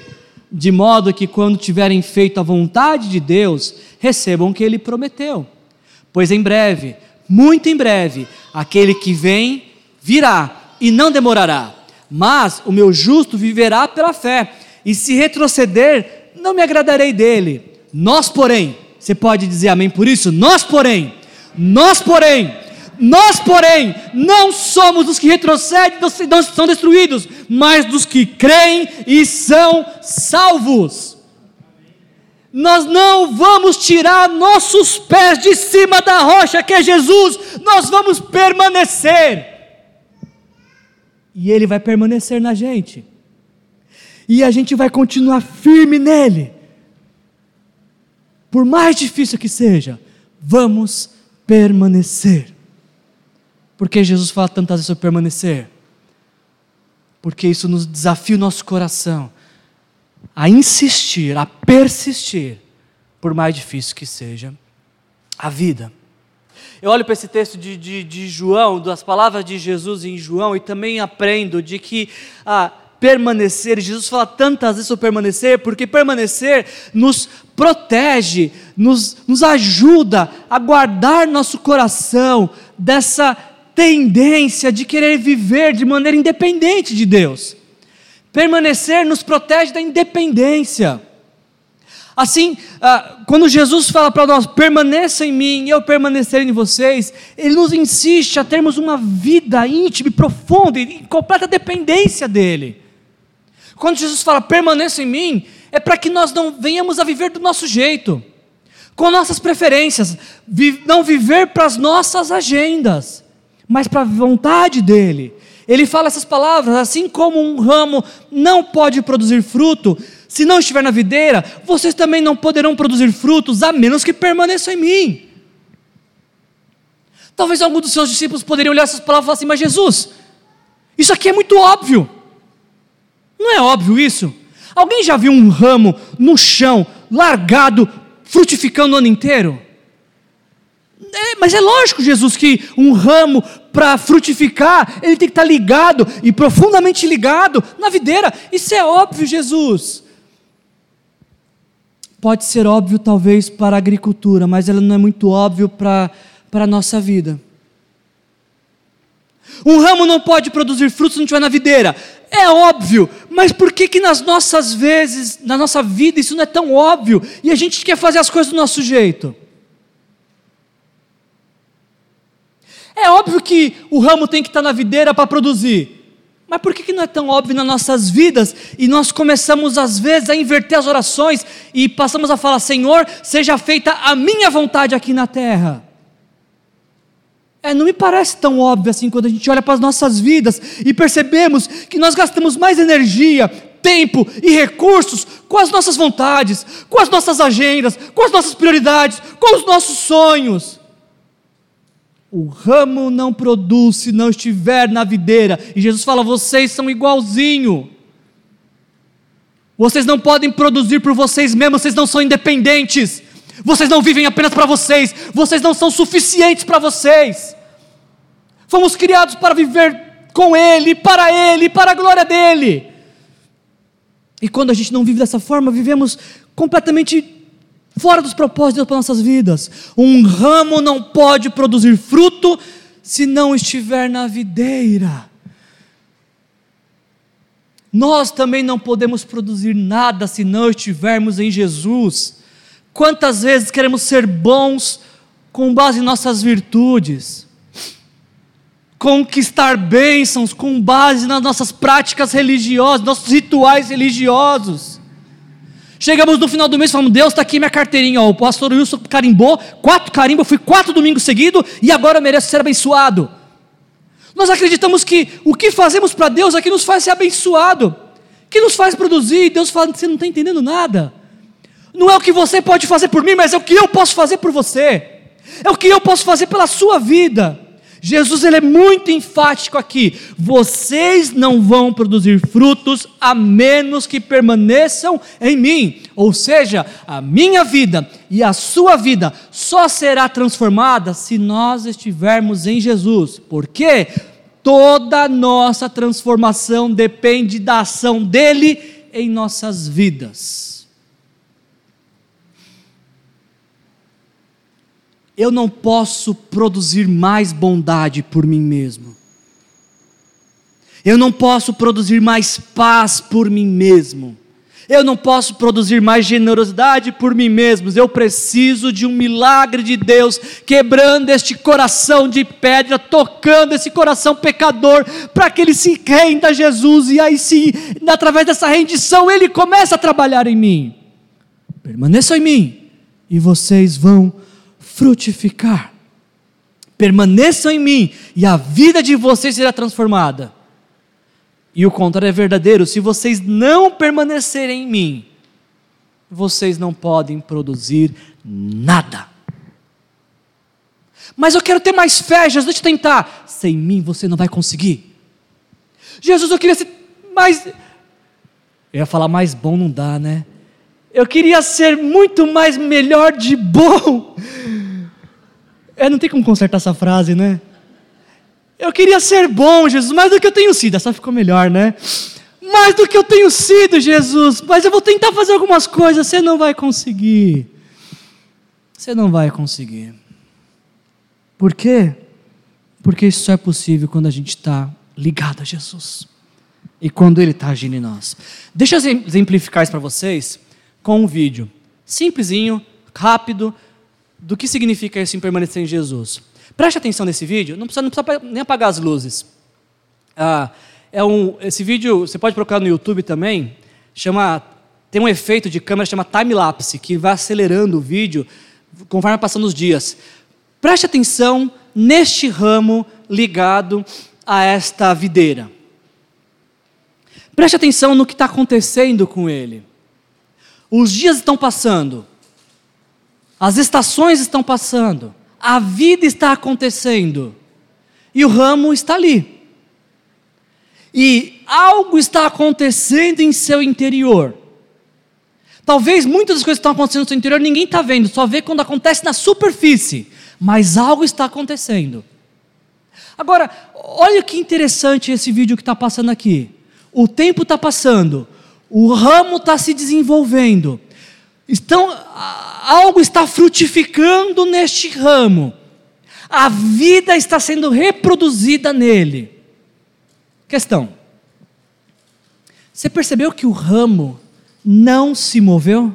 de modo que quando tiverem feito a vontade de Deus, recebam o que ele prometeu. Pois em breve, muito em breve, aquele que vem virá e não demorará. mas o meu justo viverá pela fé, e se retroceder, não me agradarei dele. Nós, porém, você pode dizer amém por isso? Nós, porém, nós, porém, nós, porém, não somos dos que retrocedem, não são destruídos, mas dos que creem e são salvos. Nós não vamos tirar nossos pés de cima da rocha que é Jesus, nós vamos permanecer. E Ele vai permanecer na gente, e a gente vai continuar firme nele, por mais difícil que seja, vamos permanecer. Porque Jesus fala tantas vezes sobre permanecer? Porque isso nos desafia o nosso coração a insistir, a persistir, por mais difícil que seja a vida. Eu olho para esse texto de, de, de, João, das palavras de Jesus em João, e também aprendo de que ah, permanecer, Jesus fala tantas vezes sobre permanecer, porque permanecer nos protege, nos, nos ajuda a guardar nosso coração dessa tendência de querer viver de maneira independente de Deus. Permanecer nos protege da independência. Assim, ah, quando Jesus fala para nós, permaneça em mim e eu permanecer em vocês, Ele nos insiste a termos uma vida íntima e profunda, em completa dependência dEle. Quando Jesus fala, permaneça em mim, é para que nós não venhamos a viver do nosso jeito, com nossas preferências, não viver para as nossas agendas, mas para a vontade dEle. Ele fala essas palavras, assim como um ramo não pode produzir fruto, se não estiver na videira, vocês também não poderão produzir frutos, a menos que permaneçam em mim. Talvez algum dos seus discípulos poderiam olhar essas palavras e falar assim: Mas Jesus, isso aqui é muito óbvio. Não é óbvio isso? Alguém já viu um ramo no chão, largado, frutificando o ano inteiro? É, mas é lógico, Jesus, que um ramo para frutificar, ele tem que estar tá ligado e profundamente ligado na videira. Isso é óbvio, Jesus. Pode ser óbvio, talvez, para a agricultura, mas ela não é muito óbvio para, a nossa vida. Um ramo não pode produzir frutos se não estiver na videira. É óbvio, mas por que que nas nossas vezes, na nossa vida, isso não é tão óbvio e a gente quer fazer as coisas do nosso jeito? É óbvio que o ramo tem que estar na videira para produzir. Mas por que, que não é tão óbvio nas nossas vidas e nós começamos às vezes a inverter as orações e passamos a falar: Senhor, seja feita a minha vontade aqui na terra? É, não me parece tão óbvio assim quando a gente olha para as nossas vidas e percebemos que nós gastamos mais energia, tempo e recursos com as nossas vontades, com as nossas agendas, com as nossas prioridades, com os nossos sonhos. O ramo não produz se não estiver na videira. E Jesus fala: vocês são igualzinho. Vocês não podem produzir por vocês mesmos, vocês não são independentes. Vocês não vivem apenas para vocês, vocês não são suficientes para vocês. Fomos criados para viver com Ele, para Ele, para a glória dEle. E quando a gente não vive dessa forma, vivemos completamente fora dos propósitos de Deus para nossas vidas. Um ramo não pode produzir fruto se não estiver na videira. Nós também não podemos produzir nada se não estivermos em Jesus. Quantas vezes queremos ser bons com base em nossas virtudes, conquistar bênçãos com base nas nossas práticas religiosas, nossos rituais religiosos. Chegamos no final do mês e falamos: Deus, está aqui minha carteirinha. O pastor Wilson carimbou, quatro carimbos, fui quatro domingos seguidos e agora eu mereço ser abençoado. Nós acreditamos que o que fazemos para Deus é que nos faz ser abençoado, que nos faz produzir. Deus fala: você não está entendendo nada. Não é o que você pode fazer por mim, mas é o que eu posso fazer por você. É o que eu posso fazer pela sua vida. Jesus ele é muito enfático aqui. Vocês não vão produzir frutos a menos que permaneçam em mim. Ou seja, a minha vida e a sua vida só será transformada se nós estivermos em Jesus. Por quê? Toda nossa transformação depende da ação dele em nossas vidas. Eu não posso produzir mais bondade por mim mesmo. Eu não posso produzir mais paz por mim mesmo. Eu não posso produzir mais generosidade por mim mesmo. Eu preciso de um milagre de Deus quebrando este coração de pedra, tocando esse coração pecador, para que ele se renda a Jesus e aí sim, através dessa rendição, ele começa a trabalhar em mim. Permaneçam em mim e vocês vão frutificar. Permaneçam em mim e a vida de vocês será transformada. E o contrário é verdadeiro: se vocês não permanecerem em mim, vocês não podem produzir nada. Mas eu quero ter mais fé, Jesus, deixa eu tentar. Sem mim você não vai conseguir. Jesus, eu queria ser mais. Eu ia falar mais bom, não dá, né? Eu queria ser muito mais melhor de bom. É, não tem como consertar essa frase, né? Eu queria ser bom, Jesus, mais do que eu tenho sido. Essa ficou melhor, né? Mais do que eu tenho sido, Jesus. Mas eu vou tentar fazer algumas coisas. Você não vai conseguir. Você não vai conseguir. Por quê? Porque isso só é possível quando a gente está ligado a Jesus. E quando Ele está agindo em nós. Deixa eu exemplificar isso para vocês com um vídeo. Simplesinho, rápido, do que significa isso em permanecer em Jesus. Preste atenção nesse vídeo, não precisa, não precisa nem apagar as luzes. Ah, é um, esse vídeo, você pode procurar no YouTube também, chama, tem um efeito de câmera chama time-lapse, que vai acelerando o vídeo conforme passando os dias. Preste atenção neste ramo ligado a esta videira. Preste atenção no que está acontecendo com ele. Os dias estão passando, as estações estão passando, a vida está acontecendo e o ramo está ali. E algo está acontecendo em seu interior. Talvez muitas das coisas que estão acontecendo no seu interior ninguém está vendo, só vê quando acontece na superfície, mas algo está acontecendo. Agora, olha que interessante esse vídeo que está passando aqui. O tempo está passando, o ramo está se desenvolvendo, estão algo está frutificando neste ramo. A vida está sendo reproduzida nele. Questão: Você percebeu que o ramo não se moveu?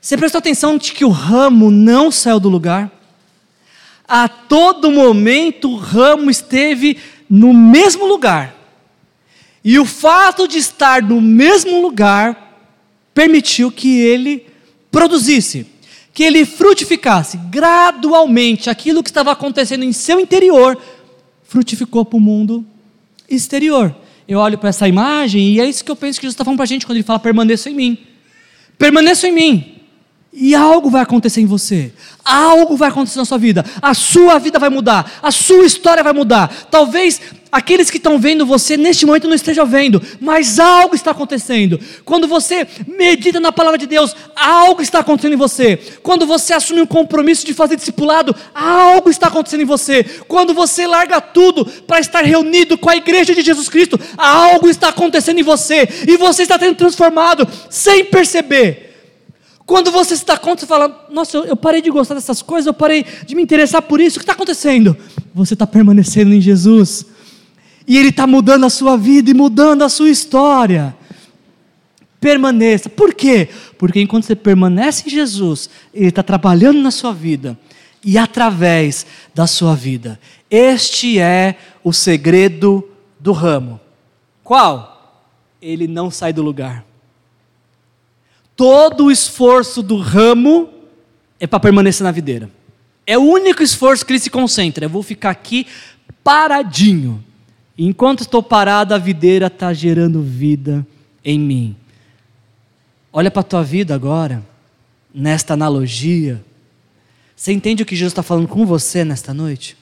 Você prestou atenção de que o ramo não saiu do lugar? A todo momento o ramo esteve no mesmo lugar. E o fato de estar no mesmo lugar permitiu que ele produzisse, que ele frutificasse gradualmente aquilo que estava acontecendo em seu interior, frutificou para o mundo exterior. Eu olho para essa imagem e é isso que eu penso que Jesus está falando para a gente quando ele fala: permaneça em mim. Permaneça em mim. E algo vai acontecer em você, algo vai acontecer na sua vida, a sua vida vai mudar, a sua história vai mudar. Talvez aqueles que estão vendo você neste momento não estejam vendo, mas algo está acontecendo. Quando você medita na palavra de Deus, algo está acontecendo em você. Quando você assume um compromisso de fazer discipulado, algo está acontecendo em você. Quando você larga tudo para estar reunido com a igreja de Jesus Cristo, algo está acontecendo em você e você está sendo transformado sem perceber. Quando você se dá conta, você fala: Nossa, eu, parei de gostar dessas coisas, eu parei de me interessar por isso, o que está acontecendo? Você está permanecendo em Jesus, e Ele está mudando a sua vida e mudando a sua história. Permaneça, por quê? Porque enquanto você permanece em Jesus, Ele está trabalhando na sua vida e através da sua vida. Este é o segredo do ramo. Qual? Ele não sai do lugar todo o esforço do ramo é para permanecer na videira. É o único esforço que ele se concentra. Eu vou ficar aqui paradinho. enquanto estou parado, a videira está gerando vida em mim. Olha para a tua vida agora, nesta analogia. Você entende o que Jesus está falando com você nesta noite?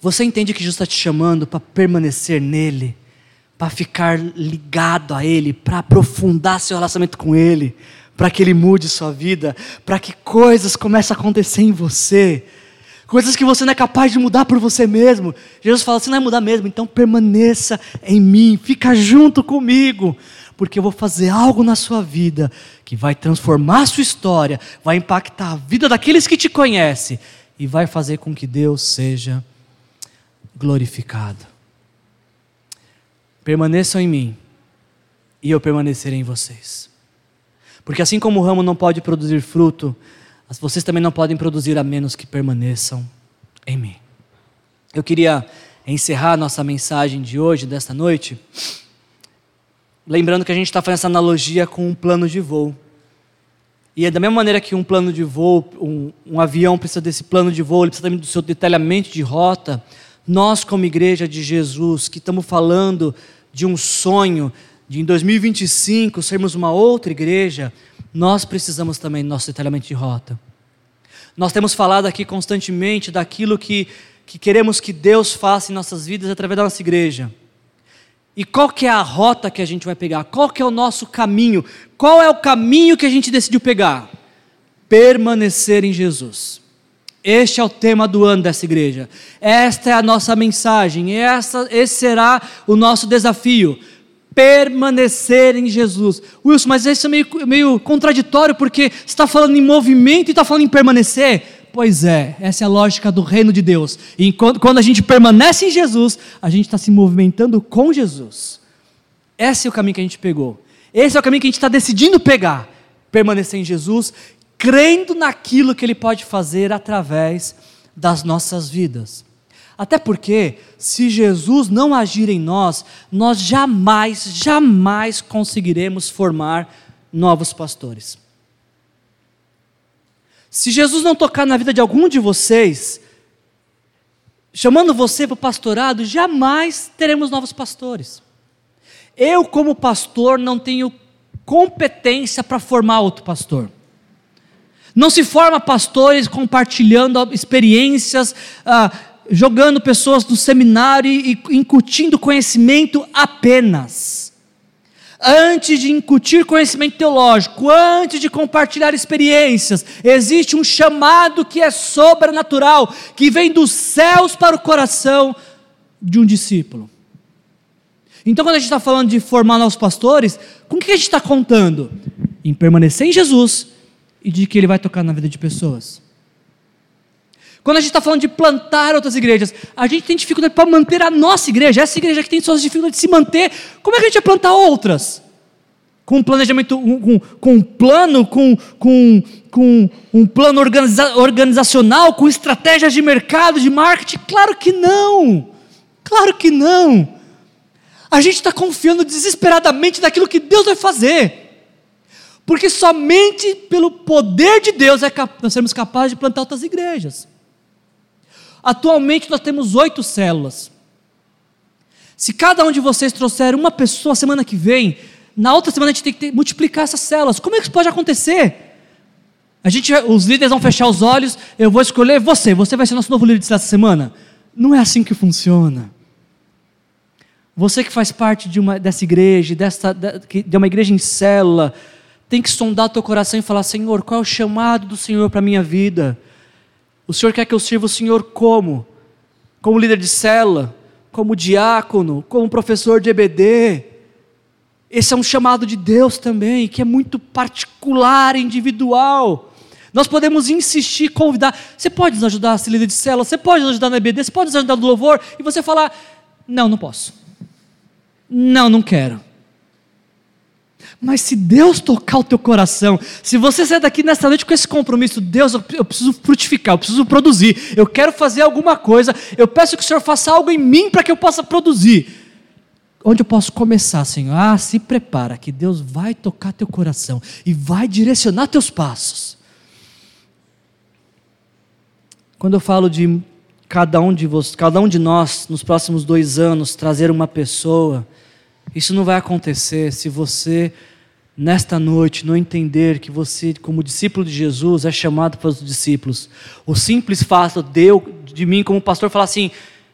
Você entende que Jesus está te chamando para permanecer nele? Para ficar ligado a Ele, para aprofundar seu relacionamento com Ele, para que Ele mude sua vida, para que coisas comecem a acontecer em você, coisas que você não é capaz de mudar por você mesmo. Jesus fala: você não vai mudar mesmo, então permaneça em mim, fica junto comigo, porque eu vou fazer algo na sua vida que vai transformar a sua história, vai impactar a vida daqueles que te conhecem e vai fazer com que Deus seja glorificado. Permaneçam em mim e eu permanecerei em vocês. Porque assim como o ramo não pode produzir fruto, vocês também não podem produzir a menos que permaneçam em mim. Eu queria encerrar nossa mensagem de hoje, desta noite, lembrando que a gente está fazendo essa analogia com um plano de voo. E é da mesma maneira que um plano de voo, um, um avião precisa desse plano de voo, ele precisa também do seu detalhamento de rota. Nós, como igreja de Jesus, que estamos falando de um sonho, de em 2025 sermos uma outra igreja, nós precisamos também do nosso detalhamento de rota. Nós temos falado aqui constantemente daquilo que, que queremos que Deus faça em nossas vidas através da nossa igreja. E qual que é a rota que a gente vai pegar? Qual que é o nosso caminho? Qual é o caminho que a gente decidiu pegar? Permanecer em Jesus. Este é o tema do ano dessa igreja. Esta é a nossa mensagem. Essa, esse será o nosso desafio permanecer em Jesus. Wilson, mas isso é meio, meio contraditório, porque você está falando em movimento e está falando em permanecer. Pois é, essa é a lógica do reino de Deus. E quando a gente permanece em Jesus, a gente está se movimentando com Jesus. Esse é o caminho que a gente pegou. Esse é o caminho que a gente está decidindo pegar. Permanecer em Jesus, crendo naquilo que Ele pode fazer através das nossas vidas. Até porque, se Jesus não agir em nós, nós jamais, jamais conseguiremos formar novos pastores. Se Jesus não tocar na vida de algum de vocês, chamando você para o pastorado, jamais teremos novos pastores. Eu, como pastor, não tenho competência para formar outro pastor. Não se forma pastores compartilhando experiências, ah, jogando pessoas no seminário e incutindo conhecimento apenas. Antes de incutir conhecimento teológico, antes de compartilhar experiências, existe um chamado que é sobrenatural, que vem dos céus para o coração de um discípulo. Então, quando a gente está falando de formar novos pastores, com o que a gente está contando? Em permanecer em Jesus e de que Ele vai tocar na vida de pessoas. Quando a gente está falando de plantar outras igrejas, a gente tem dificuldade para manter a nossa igreja, essa igreja que tem suas dificuldades de se manter, como é que a gente vai plantar outras? Com um planejamento, com, com um plano, com, com, com um plano organiza, organizacional, com estratégias de mercado, de marketing? Claro que não! Claro que não! A gente está confiando desesperadamente naquilo que Deus vai fazer. Porque somente pelo poder de Deus é nós seremos capazes de plantar outras igrejas. Atualmente nós temos oito células. Se cada um de vocês trouxer uma pessoa semana que vem, na outra semana a gente tem que multiplicar essas células. Como é que isso pode acontecer? A gente, os líderes vão fechar os olhos, eu vou escolher você, você vai ser nosso novo líder dessa semana. Não é assim que funciona. Você que faz parte de uma, dessa igreja, dessa, de uma igreja em célula, tem que sondar teu coração e falar: Senhor, qual é o chamado do Senhor para a minha vida? O Senhor quer que eu sirva o Senhor como? Como líder de cela, como diácono, como professor de EBD. Esse é um chamado de Deus também, que é muito particular, individual. Nós podemos insistir, convidar. Você pode nos ajudar a ser líder de célula, você pode nos ajudar no EBD, você pode nos ajudar no louvor, e você falar: não, não posso. Não, não quero. Mas se Deus tocar o teu coração, se você sair daqui nesta noite com esse compromisso, Deus, eu preciso frutificar, eu preciso produzir, eu quero fazer alguma coisa, eu peço que o Senhor faça algo em mim para que eu possa produzir. Onde eu posso começar, Senhor? Ah, se prepara, que Deus vai tocar teu coração e vai direcionar teus passos. Quando eu falo de cada um de vocês, cada um de nós, nos próximos dois anos, trazer uma pessoa, isso não vai acontecer se você nesta noite não entender que você, como discípulo de Jesus, é chamado para os discípulos. O simples fato de, eu, de mim, como pastor, falar assim: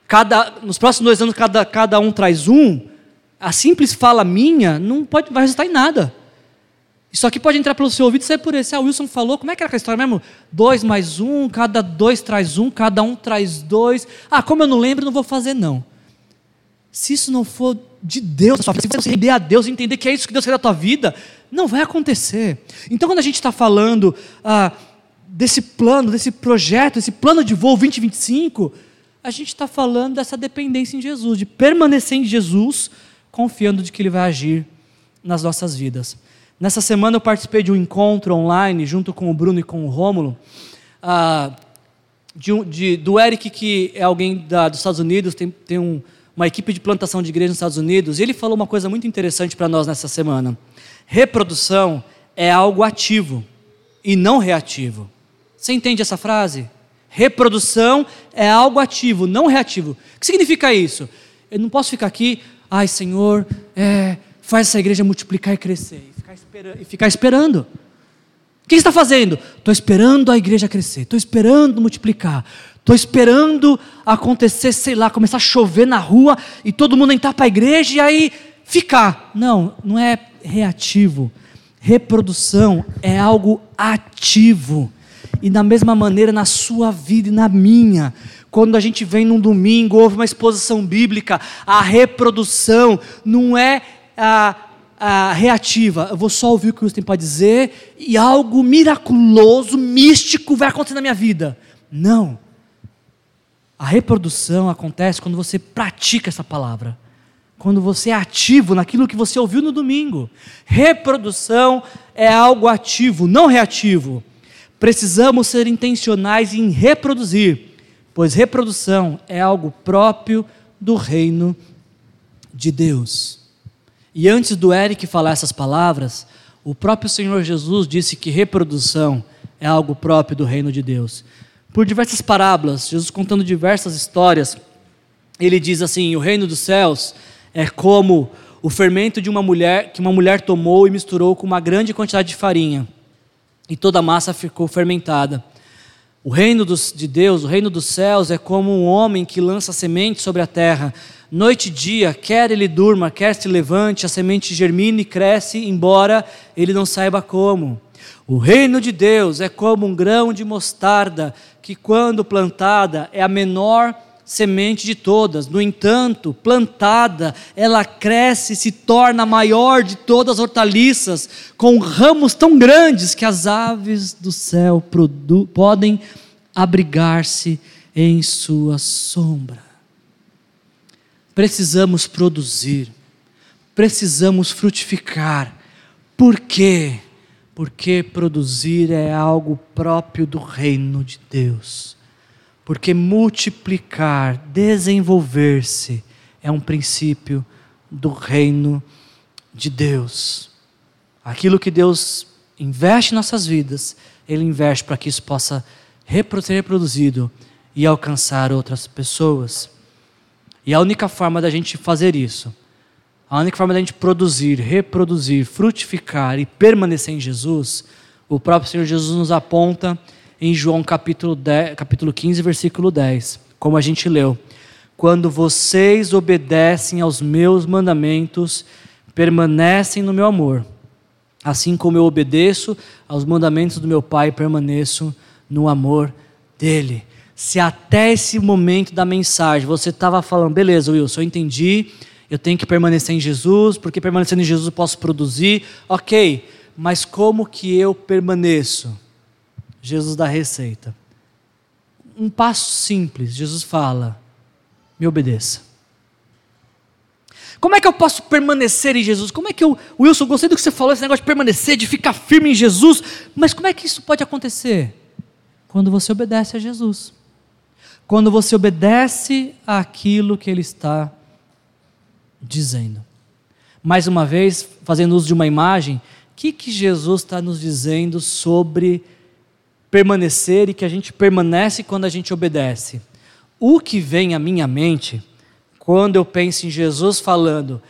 cada, nos próximos dois anos cada, cada um traz um, a simples fala minha não pode, vai resultar em nada. Isso aqui pode entrar pelo seu ouvido e sair por esse. Ah, Wilson falou, como é que era aquela história mesmo? Dois mais um, cada dois traz um, cada um traz dois. Ah, como eu não lembro, não vou fazer não. Se isso não for de Deus, se você render a Deus e entender que é isso que Deus quer da tua vida, não vai acontecer. Então, quando a gente está falando ah, desse plano, desse projeto, esse plano de voo 2025, a gente está falando dessa dependência em Jesus, de permanecer em Jesus, confiando de que Ele vai agir nas nossas vidas. Nessa semana eu participei de um encontro online, junto com o Bruno e com o Rômulo, ah, de, de, do Eric, que é alguém da, dos Estados Unidos, tem, tem um, uma equipe de plantação de igreja nos Estados Unidos, e ele falou uma coisa muito interessante para nós nessa semana. Reprodução é algo ativo e não reativo. Você entende essa frase? Reprodução é algo ativo, não reativo. O que significa isso? Eu não posso ficar aqui, ai Senhor, é, faz essa igreja multiplicar e crescer, e ficar, espera, e ficar esperando. O que está fazendo? Estou esperando a igreja crescer, estou esperando multiplicar, estou esperando acontecer, sei lá, começar a chover na rua e todo mundo entrar para a igreja e aí ficar. Não, não é reativo. Reprodução é algo ativo. E da mesma maneira na sua vida e na minha. Quando a gente vem num domingo, houve uma exposição bíblica, a reprodução não é a, a reativa. Eu vou só ouvir o que o tem para dizer e algo miraculoso, místico vai acontecer na minha vida. Não. A reprodução acontece quando você pratica essa palavra. Quando você é ativo naquilo que você ouviu no domingo. Reprodução é algo ativo, não reativo. Precisamos ser intencionais em reproduzir, pois reprodução é algo próprio do reino de Deus. E antes do Eric falar essas palavras, o próprio Senhor Jesus disse que reprodução é algo próprio do reino de Deus. Por diversas parábolas, Jesus contando diversas histórias, ele diz assim: o reino dos céus é como o fermento de uma mulher que uma mulher tomou e misturou com uma grande quantidade de farinha e toda a massa ficou fermentada. O reino dos, de Deus, o reino dos céus, é como um homem que lança semente sobre a terra. Noite e dia, quer ele durma, quer se levante, a semente germina e cresce, embora ele não saiba como. O reino de Deus é como um grão de mostarda, que quando plantada é a menor semente de todas. No entanto, plantada, ela cresce e se torna a maior de todas as hortaliças, com ramos tão grandes que as aves do céu podem abrigar-se em sua sombra. Precisamos produzir, precisamos frutificar. Por quê? Porque produzir é algo próprio do reino de Deus porque multiplicar, desenvolver-se, é um princípio do reino de Deus. Aquilo que Deus investe em nossas vidas, Ele investe para que isso possa ser reproduzido e alcançar outras pessoas. E a única forma da gente fazer isso, a única forma da gente produzir, reproduzir, frutificar e permanecer em Jesus, o próprio Senhor Jesus nos aponta em João capítulo, 10, capítulo 15, versículo 10, como a gente leu. Quando vocês obedecem aos meus mandamentos, permanecem no meu amor. Assim como eu obedeço aos mandamentos do meu Pai, permaneço no amor dele. Se até esse momento da mensagem você estava falando, beleza, Wilson, eu entendi, eu tenho que permanecer em Jesus, porque permanecendo em Jesus eu posso produzir, ok, mas como que eu permaneço? Jesus dá receita. Um passo simples, Jesus fala: me obedeça. Como é que eu posso permanecer em Jesus? Como é que eu, Wilson, gostei do que você falou, esse negócio de permanecer, de ficar firme em Jesus, mas como é que isso pode acontecer? Quando você obedece a Jesus. Quando você obedece àquilo que Ele está dizendo. Mais uma vez, fazendo uso de uma imagem, o que, que Jesus está nos dizendo sobre permanecer e que a gente permanece quando a gente obedece. O que vem à minha mente quando eu penso em Jesus falando: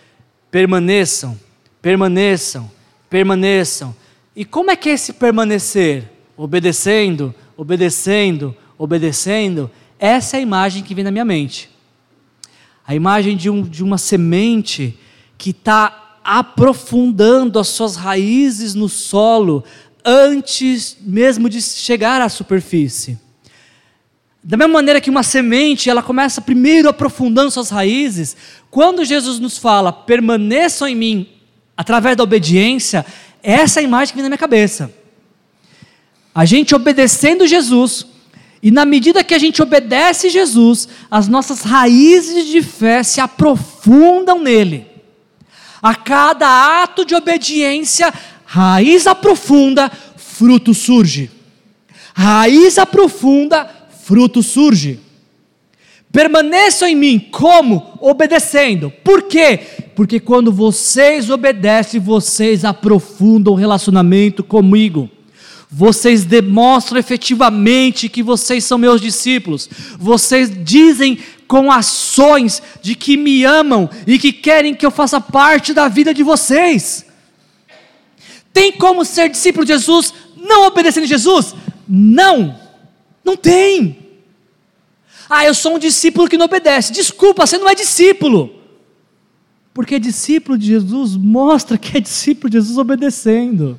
permaneçam, permaneçam, permaneçam. E como é que é esse permanecer? Obedecendo, obedecendo, obedecendo. Essa é a imagem que vem na minha mente. A imagem de, um, de uma semente que está aprofundando as suas raízes no solo, antes mesmo de chegar à superfície. Da mesma maneira que uma semente, ela começa primeiro aprofundando suas raízes, quando Jesus nos fala, permaneçam em mim, através da obediência, essa é a imagem que vem na minha cabeça. A gente obedecendo Jesus, E na medida que a gente obedece Jesus, as nossas raízes de fé se aprofundam nele. A cada ato de obediência, raiz aprofunda, fruto surge. Raiz aprofunda, fruto surge. Permaneçam em mim, como? Obedecendo. Por quê? Porque quando vocês obedecem, vocês aprofundam o relacionamento comigo. Vocês demonstram efetivamente que vocês são meus discípulos. Vocês dizem com ações de que me amam e que querem que eu faça parte da vida de vocês. Tem como ser discípulo de Jesus não obedecendo Jesus? Não, não tem. Ah, eu sou um discípulo que não obedece. Desculpa, você não é discípulo. Porque discípulo de Jesus mostra que é discípulo de Jesus obedecendo.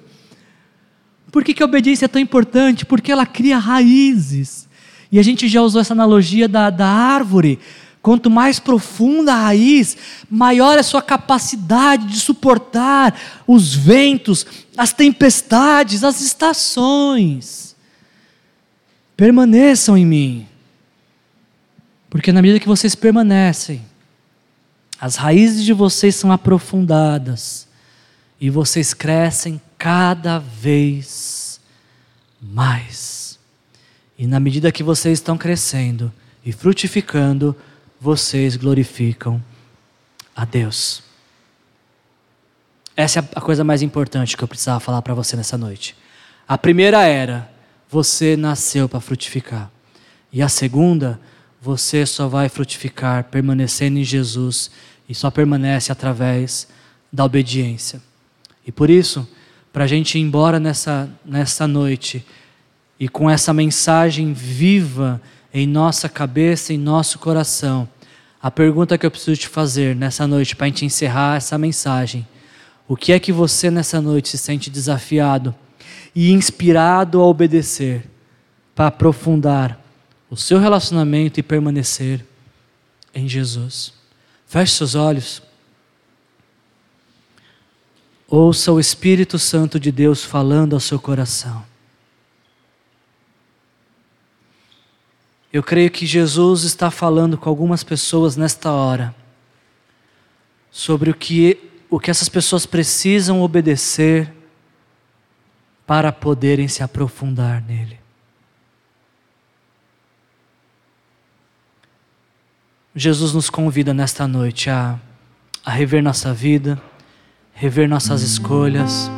Por que, que a obediência é tão importante? Porque ela cria raízes. E a gente já usou essa analogia da, da árvore. Quanto mais profunda a raiz, maior é a sua capacidade de suportar os ventos, as tempestades, as estações. Permaneçam em mim. Porque na medida que vocês permanecem, as raízes de vocês são aprofundadas e vocês crescem cada vez mais. E na medida que vocês estão crescendo e frutificando, vocês glorificam a Deus. Essa é a coisa mais importante que eu precisava falar para você nessa noite. A primeira era: você nasceu para frutificar. E a segunda, você só vai frutificar permanecendo em Jesus e só permanece através da obediência. E por isso, para a gente ir embora nessa, nessa noite e com essa mensagem viva em nossa cabeça, em nosso coração, a pergunta que eu preciso te fazer nessa noite para a gente encerrar essa mensagem: o que é que você nessa noite se sente desafiado e inspirado a obedecer para aprofundar o seu relacionamento e permanecer em Jesus? Feche seus olhos. Ouça o Espírito Santo de Deus falando ao seu coração. Eu creio que Jesus está falando com algumas pessoas nesta hora sobre o que, o que essas pessoas precisam obedecer para poderem se aprofundar nele. Jesus nos convida nesta noite a, a rever nossa vida, rever nossas escolhas,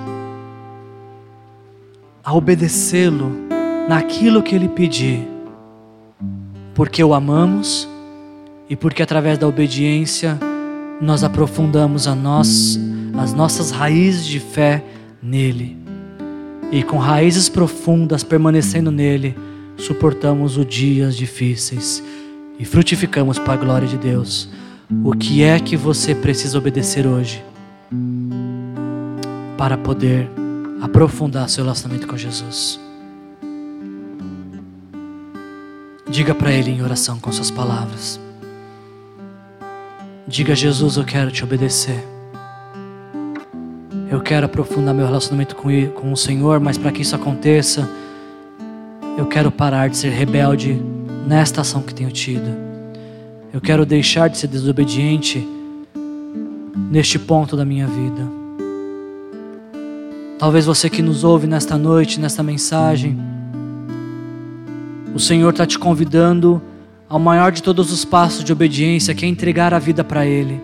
a obedecê-lo naquilo que ele pedir, porque o amamos e porque através da obediência nós aprofundamos nós, as nossas raízes de fé nele. E com raízes profundas permanecendo nele, suportamos os dias difíceis e frutificamos para a glória de Deus. O que é que você precisa obedecer hoje para poder aprofundar seu relacionamento com Jesus? Diga para Ele em oração com suas palavras. Diga, Jesus, eu quero te obedecer. Eu quero aprofundar meu relacionamento com, o Senhor, mas para que isso aconteça, eu quero parar de ser rebelde nesta ação que tenho tido. Eu quero deixar de ser desobediente neste ponto da minha vida. Talvez você que nos ouve nesta noite, nesta mensagem, o Senhor está te convidando ao maior de todos os passos de obediência, que é entregar a vida para Ele.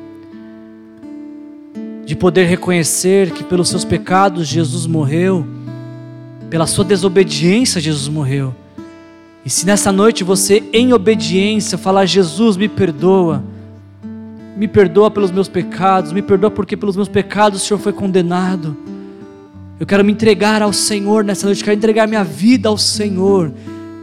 De poder reconhecer que pelos seus pecados Jesus morreu, pela sua desobediência Jesus morreu e se nessa noite você, em obediência, falar: Jesus, me perdoa, me perdoa pelos meus pecados, me perdoa porque pelos meus pecados o Senhor foi condenado. Eu quero me entregar ao Senhor nessa noite, quero entregar minha vida ao Senhor.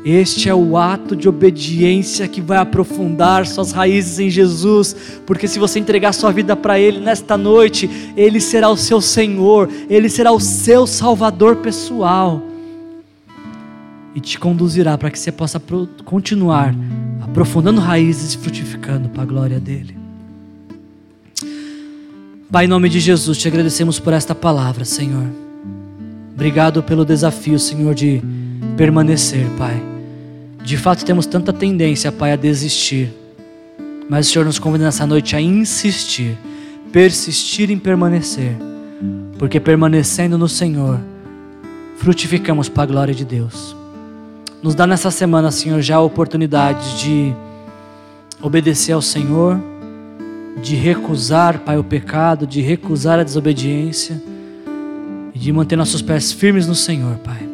Este é o ato de obediência que vai aprofundar suas raízes em Jesus, porque se você entregar sua vida para Ele nesta noite, Ele será o seu Senhor, Ele será o seu Salvador pessoal e te conduzirá para que você possa continuar aprofundando raízes e frutificando para a glória dele. Pai, em nome de Jesus, te agradecemos por esta palavra, Senhor. Obrigado pelo desafio, Senhor, de permanecer, Pai, De fato, temos tanta tendência, Pai, a desistir. Mas o Senhor nos convida nessa noite a insistir, persistir em permanecer. Porque permanecendo no Senhor, frutificamos para a glória de Deus. Nos dá nessa semana, Senhor, já a oportunidade de obedecer ao Senhor, de recusar, Pai, o pecado, de recusar a desobediência e de manter nossos pés firmes no Senhor, Pai.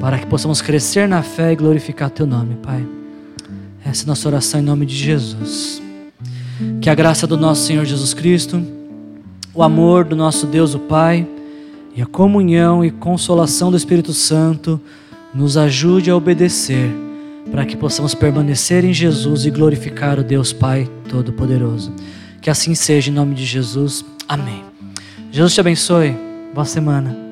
Para que possamos crescer na fé e glorificar Teu nome, Pai. Essa é a nossa oração em nome de Jesus. Que a graça do nosso Senhor Jesus Cristo, o amor do nosso Deus, o Pai, e a comunhão e consolação do Espírito Santo nos ajude a obedecer, para que possamos permanecer em Jesus e glorificar o Deus Pai Todo-Poderoso. Que assim seja em nome de Jesus. Amém. Jesus te abençoe. Boa semana.